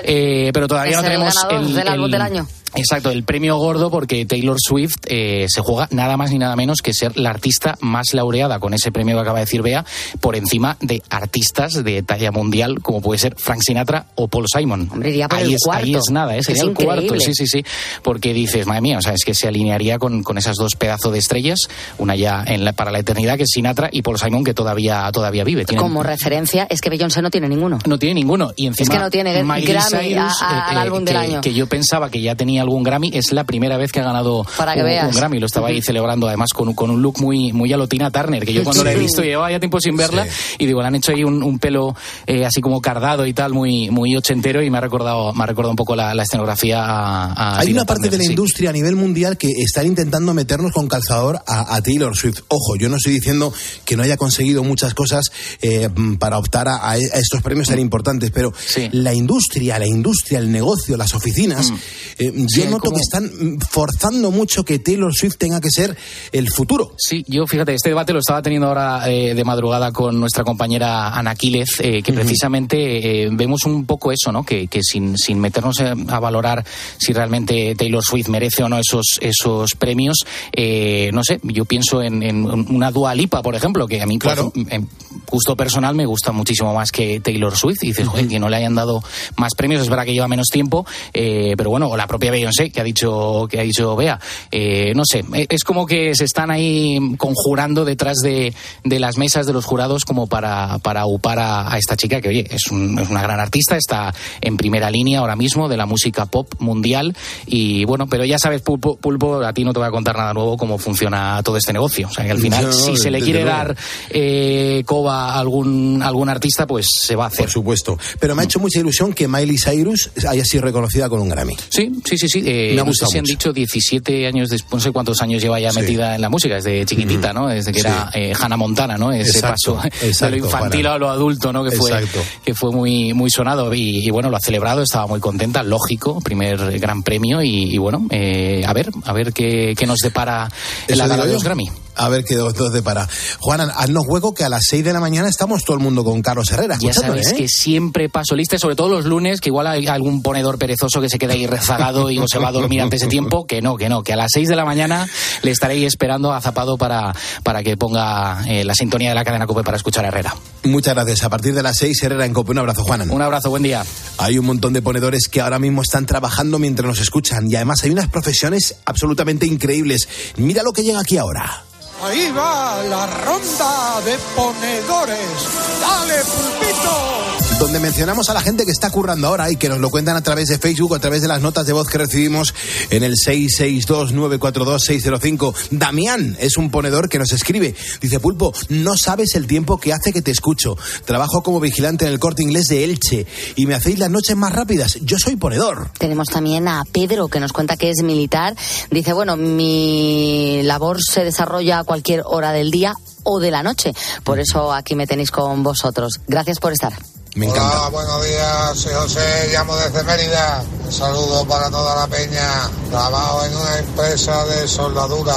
eh, pero todavía Es no el tenemos del álbum del año. Exacto, el premio gordo porque Taylor Swift eh, se juega nada más ni nada menos que ser la artista más laureada con ese premio que acaba de decir Bea por encima de artistas de talla mundial como puede ser Frank Sinatra o Paul Simon. Hombre, iría por ahí, el es, ahí cuarto. es nada, ¿eh? sería Es el cuarto, sí, sí, sí, porque dices, madre mía, o sea, es que se alinearía con, con esas dos pedazos de estrellas, una ya en la- para la eternidad que es Sinatra y Paul Simon que todavía, todavía vive. Tienen- Como referencia, es que Beyoncé no tiene ninguno. no tiene ninguno. Y encima, Es que no tiene Miley Grammy Cyrus, a- a- al álbum que, del año. Que yo pensaba que ya tenía tenía algún Grammy. Es la primera vez que ha ganado Para que un, veas. un Grammy. Lo estaba ahí celebrando además con, un- con un look muy, muy a lo Tina Turner, que yo cuando la he Sí. visto llevaba ya tiempo sin verla y digo, le han hecho ahí un, un pelo eh, así como cardado y tal, muy, muy ochentero y me ha recordado, me ha recordado un poco la, la escenografía a, a Hay Tina una parte Turner, de la sí. industria a nivel mundial que están intentando meternos con calzador a, a Taylor Swift. Ojo, yo no estoy diciendo que no haya conseguido muchas cosas eh, mm, para optar a, a estos premios tan importantes, pero la industria, la industria, el negocio, las oficinas, eh, yo noto que están mm, forzando mucho que Taylor Swift tenga que ser el futuro. Sí, yo fíjate, este debate lo estaba teniendo ahora eh, de madrugada con nuestra compañera Ana Quílez, eh, que precisamente eh, vemos un poco eso, ¿no? Que, que sin, sin meternos a, a valorar si realmente Taylor Swift merece o no esos, esos premios, eh, no sé, yo pienso en, en una Dua Lipa, por ejemplo, que a mí, por- en gusto personal, me gusta muchísimo más que Taylor Swift. Y dices, joder, que no le hayan dado más premios, es verdad que lleva menos tiempo, eh, pero bueno, o la propia Beyoncé, que ha dicho, que ha dicho Bea. Eh, no sé, eh, es como que se están ahí conjurando detrás de, de las mesas de los jurados como para, para upar a, a esta chica, que oye, es, un- es una gran artista, está en primera línea ahora mismo de la música pop mundial. Y bueno, pero ya sabes, Pulpo, Pulpo, a ti no te voy a contar nada nuevo cómo funciona todo este negocio. O sea, que al final, No, si se le quiere dar eh, coba a algún, algún artista, pues se va a hacer. Por supuesto. Pero me ha hecho mucha ilusión que Miley Cyrus haya sido reconocida con un Grammy. Sí, sí, sí, sí. Eh, Me ha no sé si han mucho. dicho 17 años después, no sé cuántos años lleva ya Sí. metida en la música, desde chiquitita, ¿no? Desde que Sí. era eh, Hannah Montana, ¿no? Ese Exacto, paso de exacto, lo infantil para- a lo adulto, ¿no? Que fue, Exacto. que fue muy, muy sonado y, y bueno, lo ha celebrado, estaba muy contenta, lógico, primer gran premio y, y bueno, eh, a ver, a ver qué, qué nos depara en la gala de los Grammy. A ver qué dos depara. Juana, haznos hueco que a las 6 de la mañana estamos todo el mundo con Carlos Herrera. Ya sabes ¿eh? que siempre paso lista, sobre todo los lunes, que igual hay algún ponedor perezoso que se queda ahí rezagado y o se va a dormir antes de tiempo, que no, que no, que a las 6 de la mañana le estaré ahí esperando a Zapado para, para que ponga eh, la sintonía de la cadena COPE para escuchar a Herrera. Muchas gracias. A partir de las 6, Herrera en Cope. Un abrazo, Juanan. Un abrazo, buen día. Hay un montón de ponedores que ahora mismo están trabajando mientras nos escuchan y además hay unas profesiones absolutamente increíbles. Mira lo que llega aquí ahora. Ahí va la ronda de ponedores. ¡Dale, pulpito! Donde mencionamos a la gente que está currando ahora y que nos lo cuentan a través de Facebook a través de las notas de voz que recibimos en el 662-942-605. Damián es un ponedor que nos escribe. Dice, Pulpo, no sabes el tiempo que hace que te escucho. Trabajo como vigilante en el corte inglés de Elche y me hacéis las noches más rápidas. Yo soy ponedor. Tenemos también a Pedro, que nos cuenta que es militar. Dice, bueno, mi labor se desarrolla a cualquier hora del día o de la noche. Por eso aquí me tenéis con vosotros. Gracias por estar. Me Hola, buenos días, soy José, llamo desde Mérida. Un saludo para toda la peña. Trabajo en una empresa de soldadura.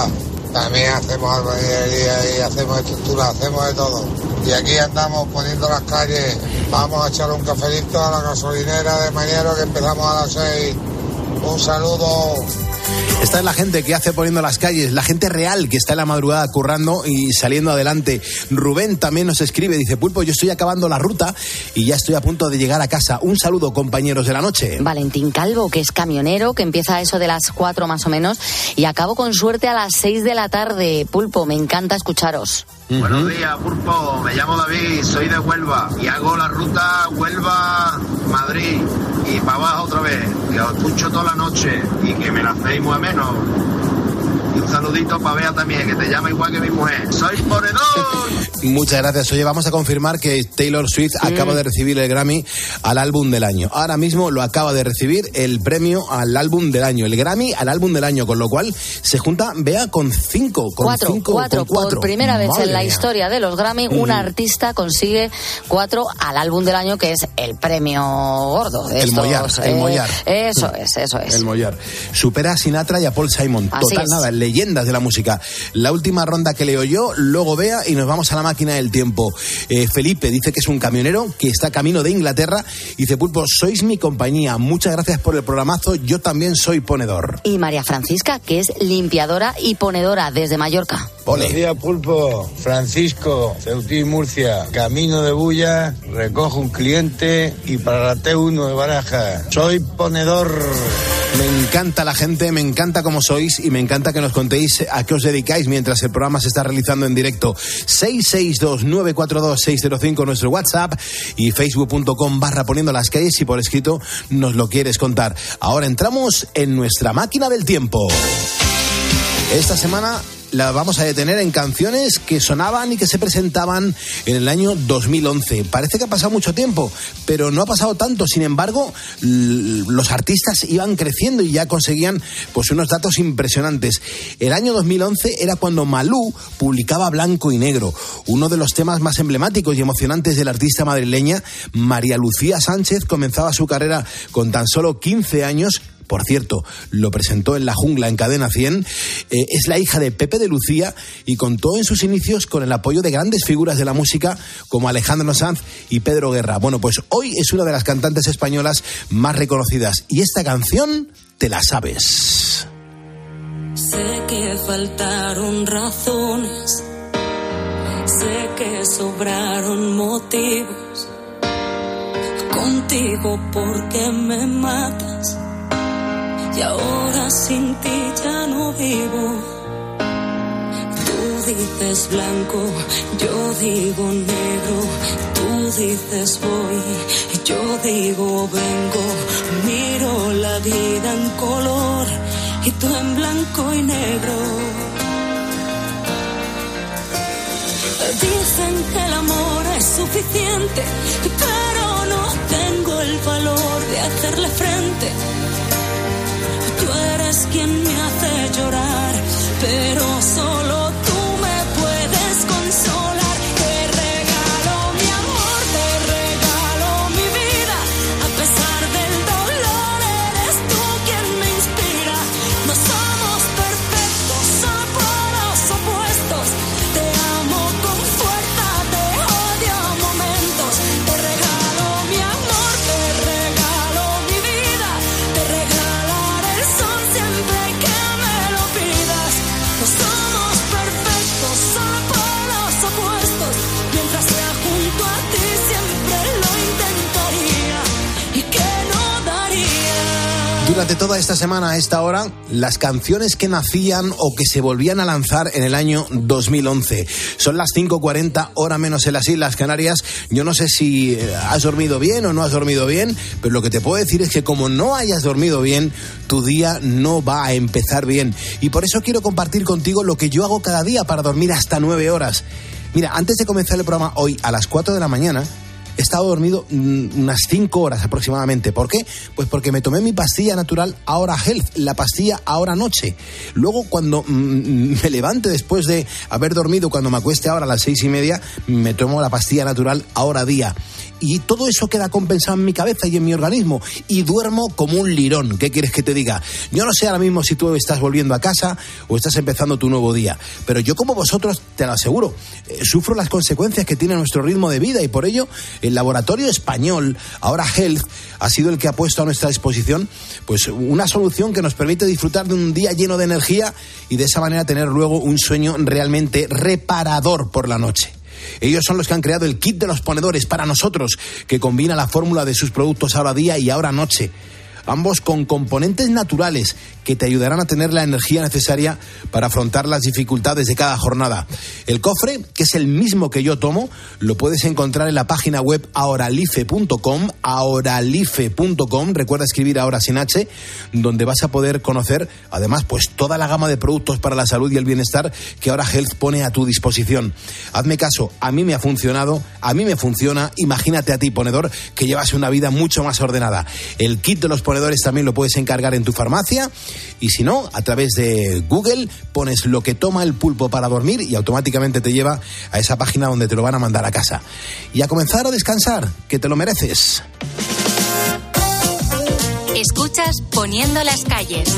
También hacemos albañilería y hacemos estructura, hacemos de todo. Y aquí andamos poniendo las calles. Vamos a echar un cafelito a la gasolinera de Mañero que empezamos a las seis. Un saludo. Esta es la gente que hace poniendo las calles, la gente real que está en la madrugada currando y saliendo adelante. Rubén también nos escribe, dice Pulpo, yo estoy acabando la ruta y ya estoy a punto de llegar a casa. Un saludo, compañeros de la noche. Valentín Calvo, que es camionero, que empieza a eso de las cuatro más o menos y acabo con suerte a las seis de la tarde. Pulpo, me encanta escucharos. Buenos días, Pulpo. Me llamo David, soy de Huelva y hago la ruta Huelva-Madrid y para abajo otra vez. Que os escucho toda la noche y que me la hacéis muy a menos. Un saludito para Bea también, que te llama igual que mi mujer. ¡Soy ponedor! Muchas gracias. Oye, vamos a confirmar que Taylor Swift acaba de recibir el Grammy al álbum del año. Ahora mismo lo acaba de recibir el premio al álbum del año, el Grammy al álbum del año, con lo cual se junta, vea, con cinco. Con Cuatro, cinco, cuatro, con cuatro. por primera vez en la mía. historia de los Grammy, un Mm. artista consigue cuatro al álbum del año, que es el premio gordo. de El estos, Mollar, el eh, Mollar. Eso es, eso es. El Mollar. Supera a Sinatra y a Paul Simon. Así Total es. nada, leyendas de la música. La última ronda que leo yo, luego vea y nos vamos a la máquina del tiempo. Eh, Felipe dice que es un camionero que está camino de Inglaterra. Dice, Pulpo, sois mi compañía. Muchas gracias por el programazo. Yo también soy ponedor. Y María Francisca, que es limpiadora y ponedora desde Mallorca. Buenos días, Pulpo. Francisco, Ceutí, Murcia. Camino de Bulla, recojo un cliente y para la T1 de Baraja. Soy ponedor. Me encanta la gente, me encanta cómo sois y me encanta que nos contéis a qué os dedicáis mientras el programa se está realizando en directo. 662-942-605 nuestro WhatsApp y facebook.com barra poniendo las calles si por escrito nos lo quieres contar. Ahora entramos en nuestra máquina del tiempo. Esta semana la vamos a detener en canciones que sonaban y que se presentaban en el año 2011. Parece que ha pasado mucho tiempo, pero no ha pasado tanto. Sin embargo, los artistas iban creciendo y ya conseguían pues unos datos impresionantes. El año 2011 era cuando Malú publicaba Blanco y Negro, uno de los temas más emblemáticos y emocionantes de la artista madrileña María Lucía Sánchez comenzaba su carrera con tan solo 15 años por cierto, lo presentó en La Jungla en Cadena 100, eh, es la hija de Pepe de Lucía y contó en sus inicios con el apoyo de grandes figuras de la música como Alejandro Sanz y Pedro Guerra. Bueno, pues hoy es una de las cantantes españolas más reconocidas y esta canción te la sabes. Sé que faltaron razones, sé que sobraron motivos. Contigo porque me matas y ahora sin ti ya no vivo. Tú dices blanco, yo digo negro, tú dices voy, yo digo vengo, miro la vida en color y tú en blanco y negro. Dicen que el amor es suficiente, pero no tengo el valor de hacerle frente eres quien me hace llorar, pero solo Durante toda esta semana a esta hora, las canciones que nacían o que se volvían a lanzar en el año 2011. Son las 5.40, hora menos en las Islas Canarias. Yo no sé si eh, has dormido bien o no has dormido bien, pero lo que te puedo decir es que como no hayas dormido bien, tu día no va a empezar bien. Y por eso quiero compartir contigo lo que yo hago cada día para dormir hasta 9 horas. Mira, antes de comenzar el programa hoy a las 4 de la mañana, he estado dormido mm, unas 5 horas aproximadamente. ¿Por qué? Pues porque me tomé mi pastilla natural Ahora Health, la pastilla Ahora Noche. Luego, cuando mm, me levante después de haber dormido, cuando me acueste ahora a las seis y media, me tomo la pastilla natural Ahora Día. Y todo eso queda compensado en mi cabeza y en mi organismo. Y duermo como un lirón. ¿Qué quieres que te diga? Yo no sé ahora mismo si tú estás volviendo a casa o estás empezando tu nuevo día. Pero yo, como vosotros, te lo aseguro, eh, sufro las consecuencias que tiene nuestro ritmo de vida y por ello el laboratorio español, ahora Health, ha sido el que ha puesto a nuestra disposición pues una solución que nos permite disfrutar de un día lleno de energía y de esa manera tener luego un sueño realmente reparador por la noche. Ellos son los que han creado el kit de los ponedores para nosotros, que combina la fórmula de sus productos ahora día y ahora noche. Ambos con componentes naturales que te ayudarán a tener la energía necesaria para afrontar las dificultades de cada jornada. El cofre, que es el mismo que yo tomo, lo puedes encontrar en la página web ahoralife.com, ahoralife.com, recuerda escribir ahora sin H, donde vas a poder conocer además pues toda la gama de productos para la salud y el bienestar que ahora Health pone a tu disposición. Hazme caso, a mí me ha funcionado, a mí me funciona, imagínate a ti ponedor que llevas una vida mucho más ordenada. El kit de los ponedores también lo puedes encargar en tu farmacia y si no, a través de Google pones lo que toma el pulpo para dormir y automáticamente te lleva a esa página donde te lo van a mandar a casa. Y a comenzar a descansar, que te lo mereces. Escuchas Poniendo las calles.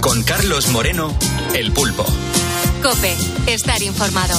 Con Carlos Moreno, El Pulpo. Cope, estar informado.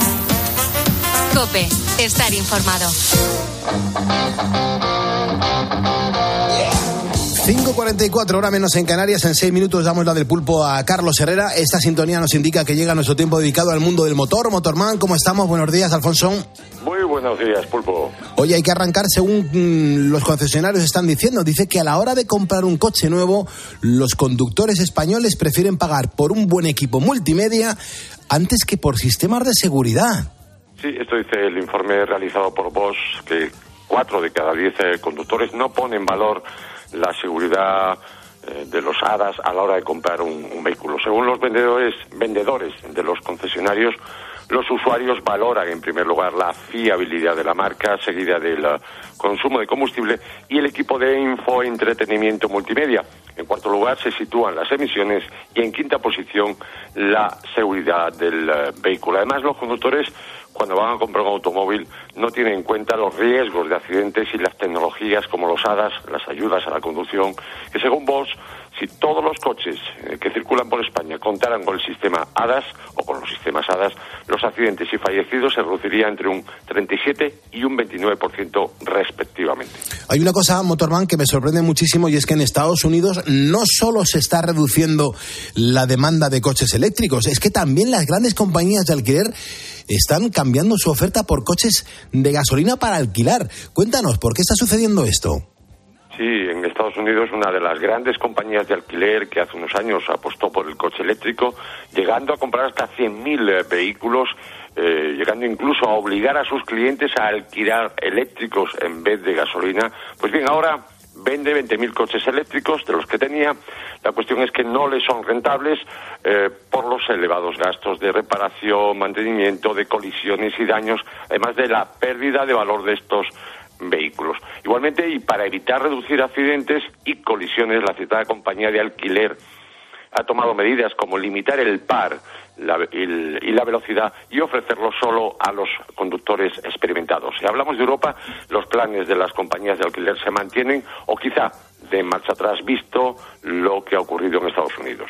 Cope, estar informado. 5.44 hora menos en Canarias. En seis minutos damos la del pulpo a Carlos Herrera. Esta sintonía nos indica que llega nuestro tiempo dedicado al mundo del motor. Motorman, ¿cómo estamos? Buenos días, Alfonso. Muy buenos días, Pulpo. Hoy hay que arrancar según mm, los concesionarios están diciendo. Dice que a la hora de comprar un coche nuevo, los conductores españoles prefieren pagar por un buen equipo multimedia antes que por sistemas de seguridad. Sí, esto dice el informe realizado por Bosch, que cuatro de cada diez eh, conductores no ponen valor la seguridad eh, de los hadas a la hora de comprar un, vehículo. Según los vendedores, vendedores de los concesionarios, los usuarios valoran en primer lugar la fiabilidad de la marca, seguida del eh, consumo de combustible y el equipo de infoentretenimiento multimedia. En cuarto lugar se sitúan las emisiones y en quinta posición la seguridad del eh, vehículo. Además, los conductores cuando van a comprar un automóvil no tienen en cuenta los riesgos de accidentes y las tecnologías como los HADAS, las ayudas a la conducción, que según Bosch, si todos los coches eh, que circulan por España contaran con el sistema HADAS o con los sistemas HADAS, los accidentes y fallecidos se reducirían entre un 37 y un 29% respectivamente. Hay una cosa, Motorman, que me sorprende muchísimo y es que en Estados Unidos no solo se está reduciendo la demanda de coches eléctricos, es que también las grandes compañías de alquiler están cambiando su oferta por coches de gasolina para alquilar. Cuéntanos, ¿por qué está sucediendo esto? Sí, en Estados Unidos una de las grandes compañías de alquiler que hace unos años apostó por el coche eléctrico, llegando a comprar hasta 100.000 eh, vehículos, eh, llegando incluso a obligar a sus clientes a alquilar eléctricos en vez de gasolina. Pues bien, ahora vende 20.000 coches eléctricos de los que tenía. La cuestión es que no le son rentables eh, por los elevados gastos de reparación, mantenimiento, de colisiones y daños, además de la pérdida de valor de estos vehículos. Igualmente, y para evitar reducir accidentes y colisiones, la citada compañía de alquiler ha tomado medidas como limitar el par y la velocidad y ofrecerlo solo a los conductores experimentados. Si hablamos de Europa, los planes de las compañías de alquiler se mantienen o quizá de marcha atrás visto lo que ha ocurrido en Estados Unidos.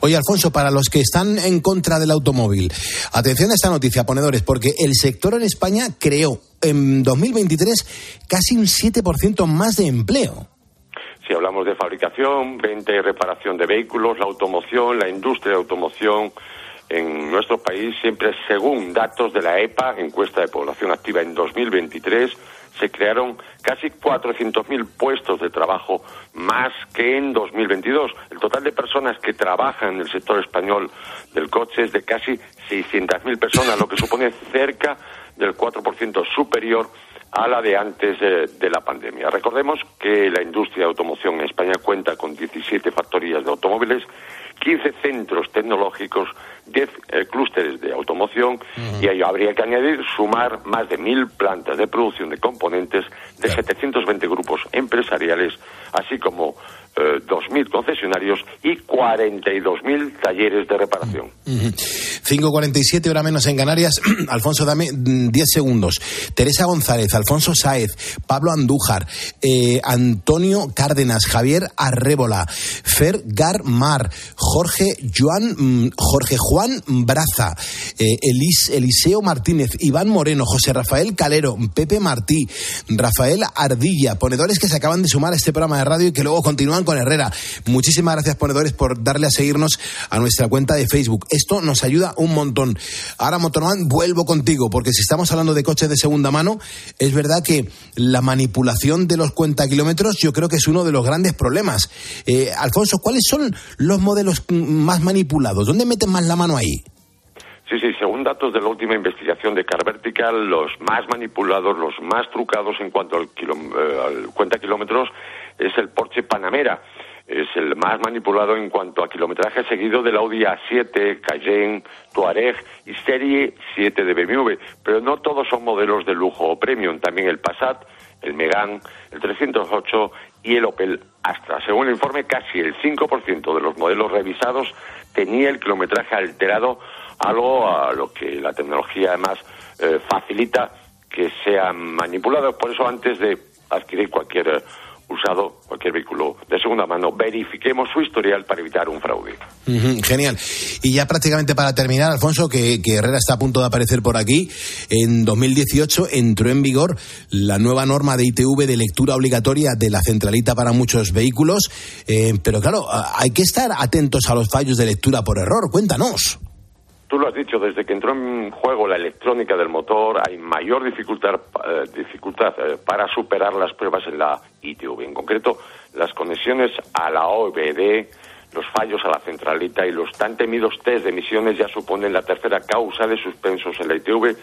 Oye, Alfonso, para los que están en contra del automóvil, atención a esta noticia, ponedores, porque el sector en España creó en 2023 casi un 7% más de empleo. Si hablamos de fabricación, venta y reparación de vehículos, la automoción, la industria de automoción en nuestro país, siempre según datos de la EPA, encuesta de población activa en 2023, se crearon casi 400.000 puestos de trabajo más que en 2022. El total de personas que trabajan en el sector español del coche es de casi 600.000 personas, lo que supone cerca del 4% superior a la de antes de la pandemia. Recordemos que la industria de automoción en España cuenta con 17 factorías de automóviles, 15 centros tecnológicos, 10 eh, clústeres de automoción y a ello habría que añadir sumar más de 1.000 plantas de producción de componentes de 720 grupos empresariales, así como eh, 2.000 concesionarios y 42.000 talleres de reparación. Ujú. 5.47 hora menos en Canarias. Alfonso, dame mm, 10 segundos. Teresa González, Alfonso Sáez, Pablo Andújar, eh, Antonio Cárdenas, Javier Arrébola, Fer Garmar, Jorge Joan, mm, Jorge Juan Braza, eh, Elis- Eliseo Martínez, Iván Moreno, José Rafael Calero, Pepe Martí, Rafael Ardilla, ponedores que se acaban de sumar a este programa de radio y que luego continúan con Herrera. Muchísimas gracias, ponedores, por darle a seguirnos a nuestra cuenta de Facebook. Esto nos ayuda un montón. Ahora, Motorman, vuelvo contigo, porque si estamos hablando de coches de segunda mano, es verdad que la manipulación de los cuenta kilómetros yo creo que es uno de los grandes problemas. Eh, Alfonso, ¿cuáles son los modelos mm, más manipulados? ¿Dónde meten más la mano ahí? Sí, sí, según datos de la última investigación de Car Vertical, los más manipulados, los más trucados en cuanto al, kilo- eh, al cuenta kilómetros es el Porsche Panamera. Es el más manipulado en cuanto a kilometraje seguido del Audi A7, Cayenne, Touareg y Serie 7 de BMW. Pero no todos son modelos de lujo o premium. También el Passat, el Megane, el 308 y el Opel Astra. Según el informe, casi el 5% de los modelos revisados tenía el kilometraje alterado, algo a lo que la tecnología además eh, facilita que sean manipulados. Por eso antes de adquirir cualquier usado, cualquier vehículo de segunda mano, verifiquemos su historial para evitar un fraude. Genial. Y ya prácticamente para terminar, Alfonso, que, que Herrera está a punto de aparecer por aquí, en 2018 entró en vigor la nueva norma de ITV de lectura obligatoria de la centralita para muchos vehículos, eh, pero claro, hay que estar atentos a los fallos de lectura por error. Cuéntanos. Tú lo has dicho, desde que entró en juego la electrónica del motor hay mayor dificultad, eh, dificultad eh, para superar las pruebas en la ITV. En concreto, las conexiones a la OBD, los fallos a la centralita y los tan temidos test de emisiones ya suponen la tercera causa de suspensos en la ITV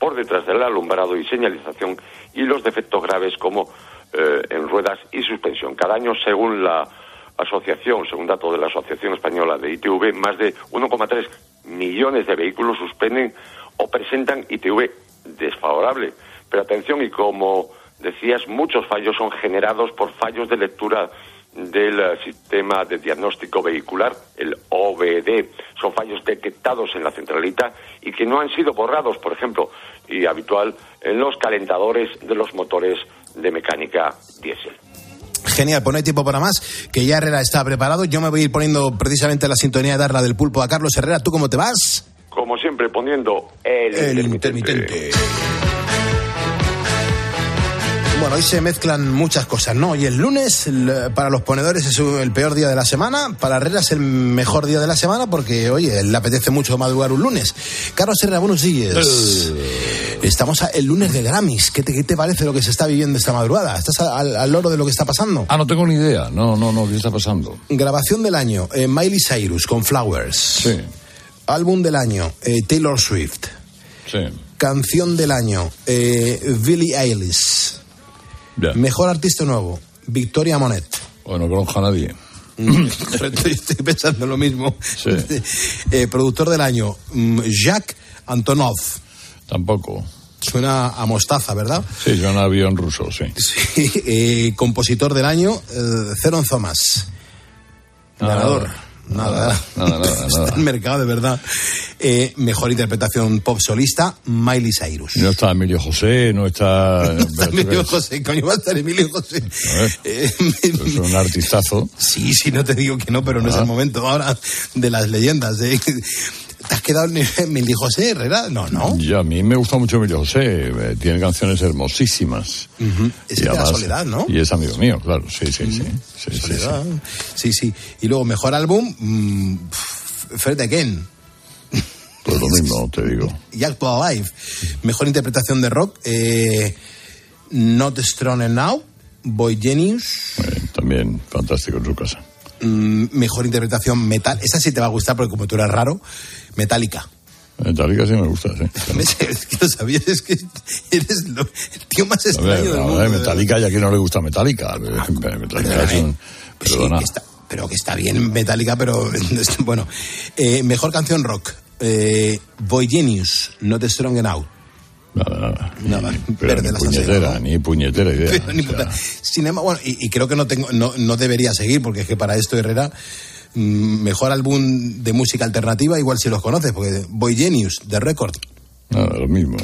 por detrás del alumbrado y señalización y los defectos graves como eh, en ruedas y suspensión. Cada año, según la asociación, según datos de la Asociación Española de ITV, más de 1,3 millones de vehículos suspenden o presentan ITV desfavorable. Pero atención, y como decías, muchos fallos son generados por fallos de lectura del eh, sistema de diagnóstico vehicular, el OBD. Son fallos detectados en la centralita y que no han sido borrados, por ejemplo, y habitual en los calentadores de los motores de mecánica diésel. Genial, pues no hay tiempo para más, que ya Herrera está preparado. Yo me voy a ir poniendo precisamente la sintonía de darla del pulpo a Carlos Herrera. ¿Tú cómo te vas? Como siempre, poniendo el, El intermitente. Bueno, hoy se mezclan muchas cosas, ¿no? Y el lunes, para los ponedores, es el peor día de la semana. Para Herrera es el mejor día de la semana porque, oye, le apetece mucho madrugar un lunes. Carlos Herrera, buenos días. Estamos a- el lunes de Grammys. ¿Qué te, qué te parece lo que se está viviendo esta madrugada? ¿Estás al, al loro de lo que está pasando? Ah, no tengo ni idea. No, no, no, ¿qué está pasando? Grabación del año, eh, Miley Cyrus con Flowers. Sí, Álbum del año, eh, Taylor Swift. sí. Canción del año, eh, Billie Eilish. Ya. Mejor artista nuevo, Victoria Monet. Bueno, no conozco a nadie. estoy, estoy pensando lo mismo. Sí. Eh, productor del año, mm, Jacques Antonov. Tampoco. Suena a mostaza, ¿verdad? Sí, yo un avión ruso, sí. Sí, eh, compositor del año, eh, Zeron Thomas. Nada, Ganador. Nada, Nada, nada, Está en mercado, de verdad. Eh, mejor interpretación pop solista, Miley Cyrus. No está Emilio José, no está... Está Emilio José, coño, va a estar Emilio José. Eh, Es un artistazo. Sí, sí, no te digo que no, pero no es Ah. el momento ahora de las leyendas. ¿eh? ¿Te has quedado en Emilio José Herrera? No, no. Ya, a mí me gusta mucho Emilio José. eh, Tiene canciones hermosísimas. Es Y de la soledad, ¿no? Y es amigo mío, claro. Sí, sí, sí. sí, sí, Soledad. Sí, sí. Y luego, mejor álbum, mm, Fred Again. Pues lo mismo, te digo. Jack Alive. Mejor interpretación de rock, eh, Not Strong Now, Boy Genius. Eh, también fantástico en su casa. Mm, mejor interpretación metal. Esa sí te va a gustar porque como tú eres raro, Metallica. Metallica sí me gusta, sí. Es que lo sabías, es que eres lo- el tío más extraño ver, del mundo. ver, Metallica, ya que no le gusta Metallica. Metallica es un... Perdona. que está- pero que está bien Metallica, pero bueno. Eh, mejor canción rock. Eh, Boy Genius, Not Strong Enough. Nada, nada. Nada, Pero verde ni la estación, puñetera, ¿no? ni puñetera idea. Pero ni O sea, puta. Sin embargo, bueno, y, y creo que no tengo, no, no debería seguir, porque es que para esto Herrera, mejor álbum de música alternativa, igual si los conoces, porque Boy Genius, The Record. Nada, lo mismo.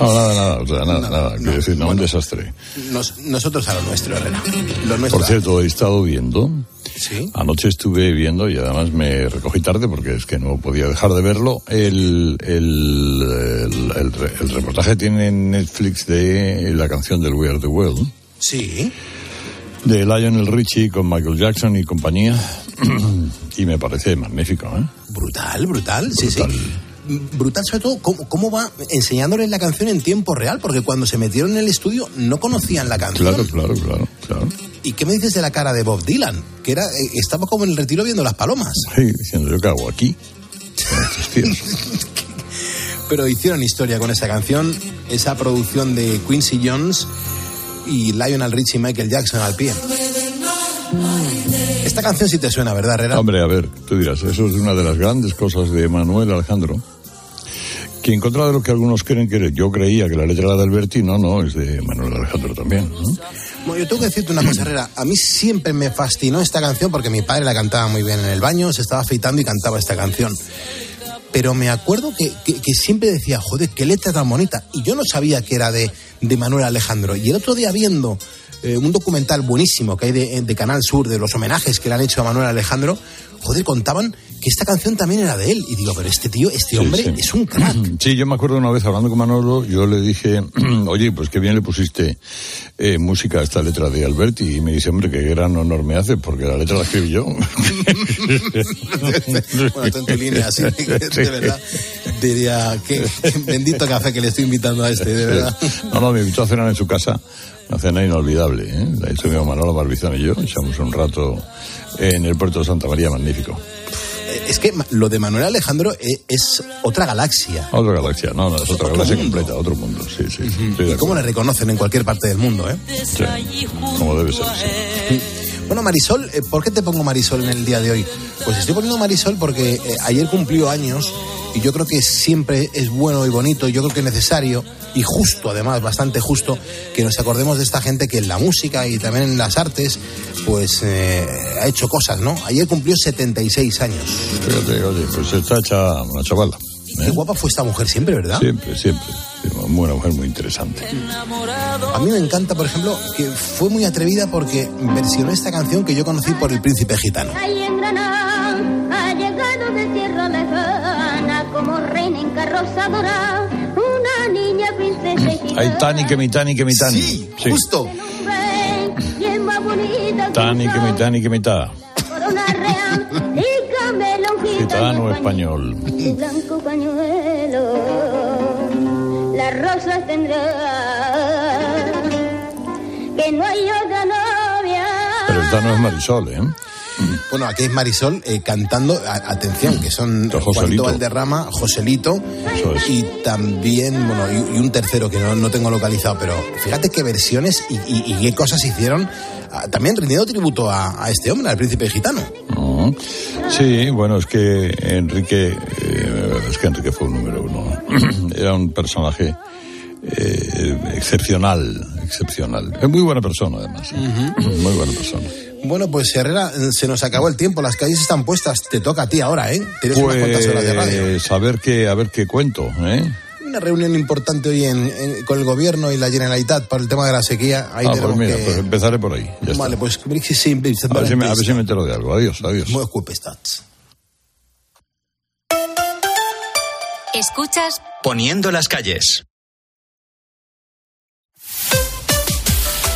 No, nada, nada, o sea, nada, nada. Quiero decir, no, un desastre. Nos- nosotros a lo nuestro, Herrera. Lo nuestro. Por cierto, he estado viendo. Sí. Anoche estuve viendo y además me recogí tarde porque es que no podía dejar de verlo. El, el, el, el el reportaje tiene en Netflix de la canción del We Are the World. Sí. De Lionel Richie con Michael Jackson y compañía. y me parece magnífico, ¿eh? Brutal, brutal, sí, sí. Brutal sobre todo cómo, cómo va enseñándoles la canción en tiempo real, porque cuando se metieron en el estudio no conocían la canción. Claro, claro, claro, claro. ¿Y qué me dices de la cara de Bob Dylan? Que era, eh, estaba como en el retiro viendo las palomas. Sí, diciendo yo qué hago aquí. Pero hicieron historia con esa canción, esa producción de Quincy Jones y Lionel Richie y Michael Jackson al pie. Esta canción sí te suena, ¿verdad, Herrera? Hombre, a ver, tú dirás, eso es una de las grandes cosas de Manuel Alejandro. Que en contra de lo que algunos creen que yo creía que la letra era de Alberti, no, no, es de Manuel Alejandro también. ¿no? Bueno, yo tengo que decirte una cosa, Herrera. A mí siempre me fascinó esta canción porque mi padre la cantaba muy bien en el baño, se estaba afeitando y cantaba esta canción. Pero me acuerdo que, que- que siempre decía, joder, qué letra tan bonita. Y yo no sabía que era de, de Manuel Alejandro. Y el otro día viendo eh, un documental buenísimo que hay de, de Canal Sur de los homenajes que le han hecho a Manuel Alejandro, joder, contaban que esta canción también era de él. Y digo, pero este tío, este hombre sí. es un crack. Sí, yo me acuerdo una vez hablando con Manolo, yo le dije, oye, pues qué bien le pusiste eh, música a esta letra de Alberti. Y me dice, hombre, qué gran honor me hace, porque la letra la escribí yo. bueno, tú en tu línea, sí, de verdad. Diría, qué, qué bendito café que le estoy invitando a este, de verdad. No, no, me invitó a cenar en su casa, una cena inolvidable. ¿eh? La hizo mi Manolo Barbizón y yo, echamos un rato en el puerto de Santa María, magnífico. Es que lo de Manuel Alejandro eh, es otra galaxia. Otra galaxia, no, no, es otra Otro galaxia mundo. completa, otro mundo, sí, sí. estoy de ¿Y cómo le reconocen en cualquier parte del mundo, eh? Sí, como debe ser. sí. Bueno, Marisol, eh, ¿por qué te pongo Marisol en el día de hoy? Pues estoy poniendo Marisol porque eh, ayer cumplió años y yo creo que siempre es bueno y bonito, yo creo que es necesario y justo, además, bastante justo, que nos acordemos de esta gente que en la música y también en las artes, pues eh, ha hecho cosas, ¿no? Ayer cumplió 76 años. Fíjate, oye, pues está hecha una chavala. Qué guapa fue esta mujer siempre, ¿verdad? Siempre, siempre. Una mujer muy interesante. A mí me encanta, por ejemplo, que fue muy atrevida porque versionó esta canción que yo conocí por el príncipe gitano. Dorada, una niña princesa. Hay Tani que mi Tani que mi Tani. Sí, justo. Tani que mi Tani que mi ta. corona real y camelón Gitano español. Su blanco pañuelo, las rosas tendrá que no hay otra novia. Pero esta no es Marisol, ¿eh? Bueno, aquí es Marisol eh, cantando, a- atención, que son. Juanito Valderrama, Joselito y también, bueno, y, y un tercero que no, no tengo localizado, pero fíjate qué versiones y, y- y qué cosas hicieron, ah, también rindiendo tributo a, a este hombre, al príncipe gitano. Ujú. Sí, bueno, es que Enrique, eh, es que Enrique fue un número uno. Era un personaje eh, excepcional, excepcional. Es muy buena persona, además. ¿eh? Muy buena persona. Bueno, pues Herrera, se nos acabó el tiempo, las calles están puestas, te toca a ti ahora, ¿eh? Tienes unas cuantas horas de radio. Pues a ver qué, a ver qué cuento, ¿eh? Una reunión importante hoy en, en- con el gobierno y la Generalitat por el tema de la sequía. Ahí ah, pues mira, que- pues empezaré por ahí. Ya Vale, está. pues sí, sí, A ver, si me, a ver si me entero de algo. Adiós, adiós. Muy estats. Escuchas Poniendo las calles.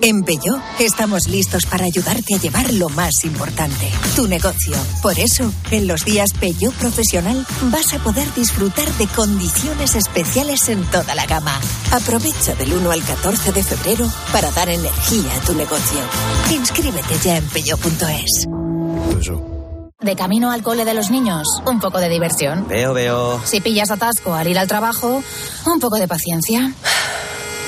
En Peugeot estamos listos para ayudarte a llevar lo más importante, tu negocio. Por eso, en los días Peugeot Profesional vas a poder disfrutar de condiciones especiales en toda la gama. Aprovecha del 1 al 14 de febrero para dar energía a tu negocio. Inscríbete ya en peugeot.es. De camino al cole de los niños, un poco de diversión. Veo, veo. Si pillas atasco al ir al trabajo, un poco de paciencia.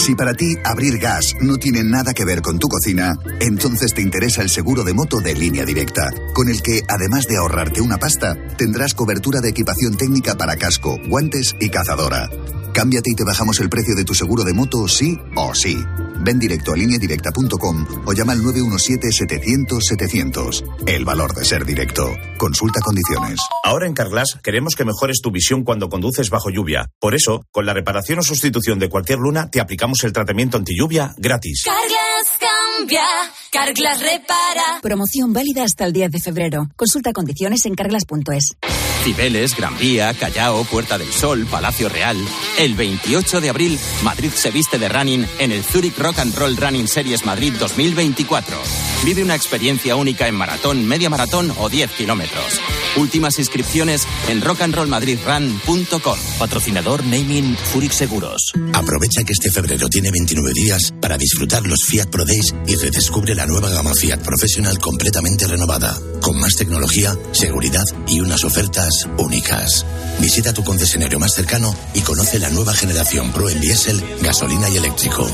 Si para ti abrir gas no tiene nada que ver con tu cocina, entonces te interesa el seguro de moto de línea directa, con el que, además de ahorrarte una pasta, tendrás cobertura de equipación técnica para casco, guantes y cazadora. Cámbiate y te bajamos el precio de tu seguro de moto sí o sí. Ven directo a lineadirecta.com o llama al 917-700-700. El valor de ser directo. Consulta condiciones. Ahora en Carglass queremos que mejores tu visión cuando conduces bajo lluvia. Por eso, con la reparación o sustitución de cualquier luna, te aplicamos el tratamiento anti lluvia gratis. Carglass cambia, Carglass repara. Promoción válida hasta el 10 de febrero. Consulta condiciones en carglass.es. Cibeles, Gran Vía, Callao, Puerta del Sol, Palacio Real. El 28 de abril, Madrid se viste de running en el Zurich Rock and Roll Running Series Madrid 2024. Vive una experiencia única en maratón, media maratón o 10 kilómetros. Últimas inscripciones en rockandrollmadridrun.com. Patrocinador Naming Zurich Seguros. Aprovecha que este febrero tiene 29 días para disfrutar los Fiat Pro Days y redescubre la nueva gama Fiat Professional completamente renovada, con más tecnología, seguridad y unas ofertas únicas. Visita tu concesionario más cercano y conoce la nueva generación Pro en diésel, gasolina y eléctrico.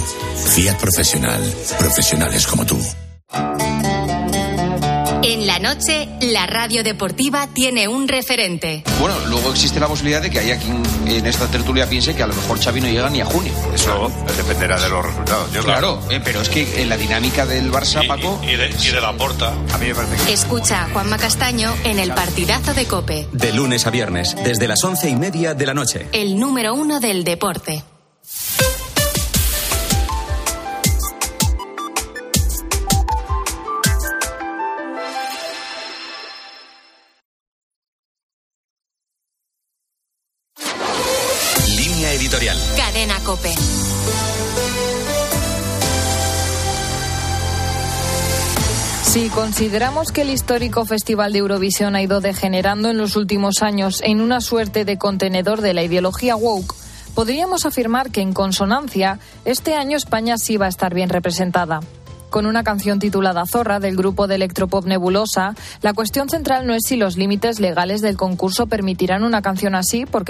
Fiat Profesional. Profesionales como tú. En la noche, la radio deportiva tiene un referente. Bueno, luego existe la posibilidad de que haya quien en esta tertulia piense que a lo mejor Xavi no llega ni a junio. Eso dependerá de los resultados. Yo claro, eh, pero es que en la dinámica del Barça, y, Paco... Y, de, y de la porta, a mí me parece que... Escucha a Juanma Castaño en el partidazo de COPE. De lunes a viernes, desde las once y media de la noche. El número uno del deporte. Consideramos que el histórico Festival de Eurovisión ha ido degenerando en los últimos años en una suerte de contenedor de la ideología woke, podríamos afirmar que en consonancia, este año España sí va a estar bien representada. Con una canción titulada Zorra del grupo de electropop Nebulosa, la cuestión central no es si los límites legales del concurso permitirán una canción así, porque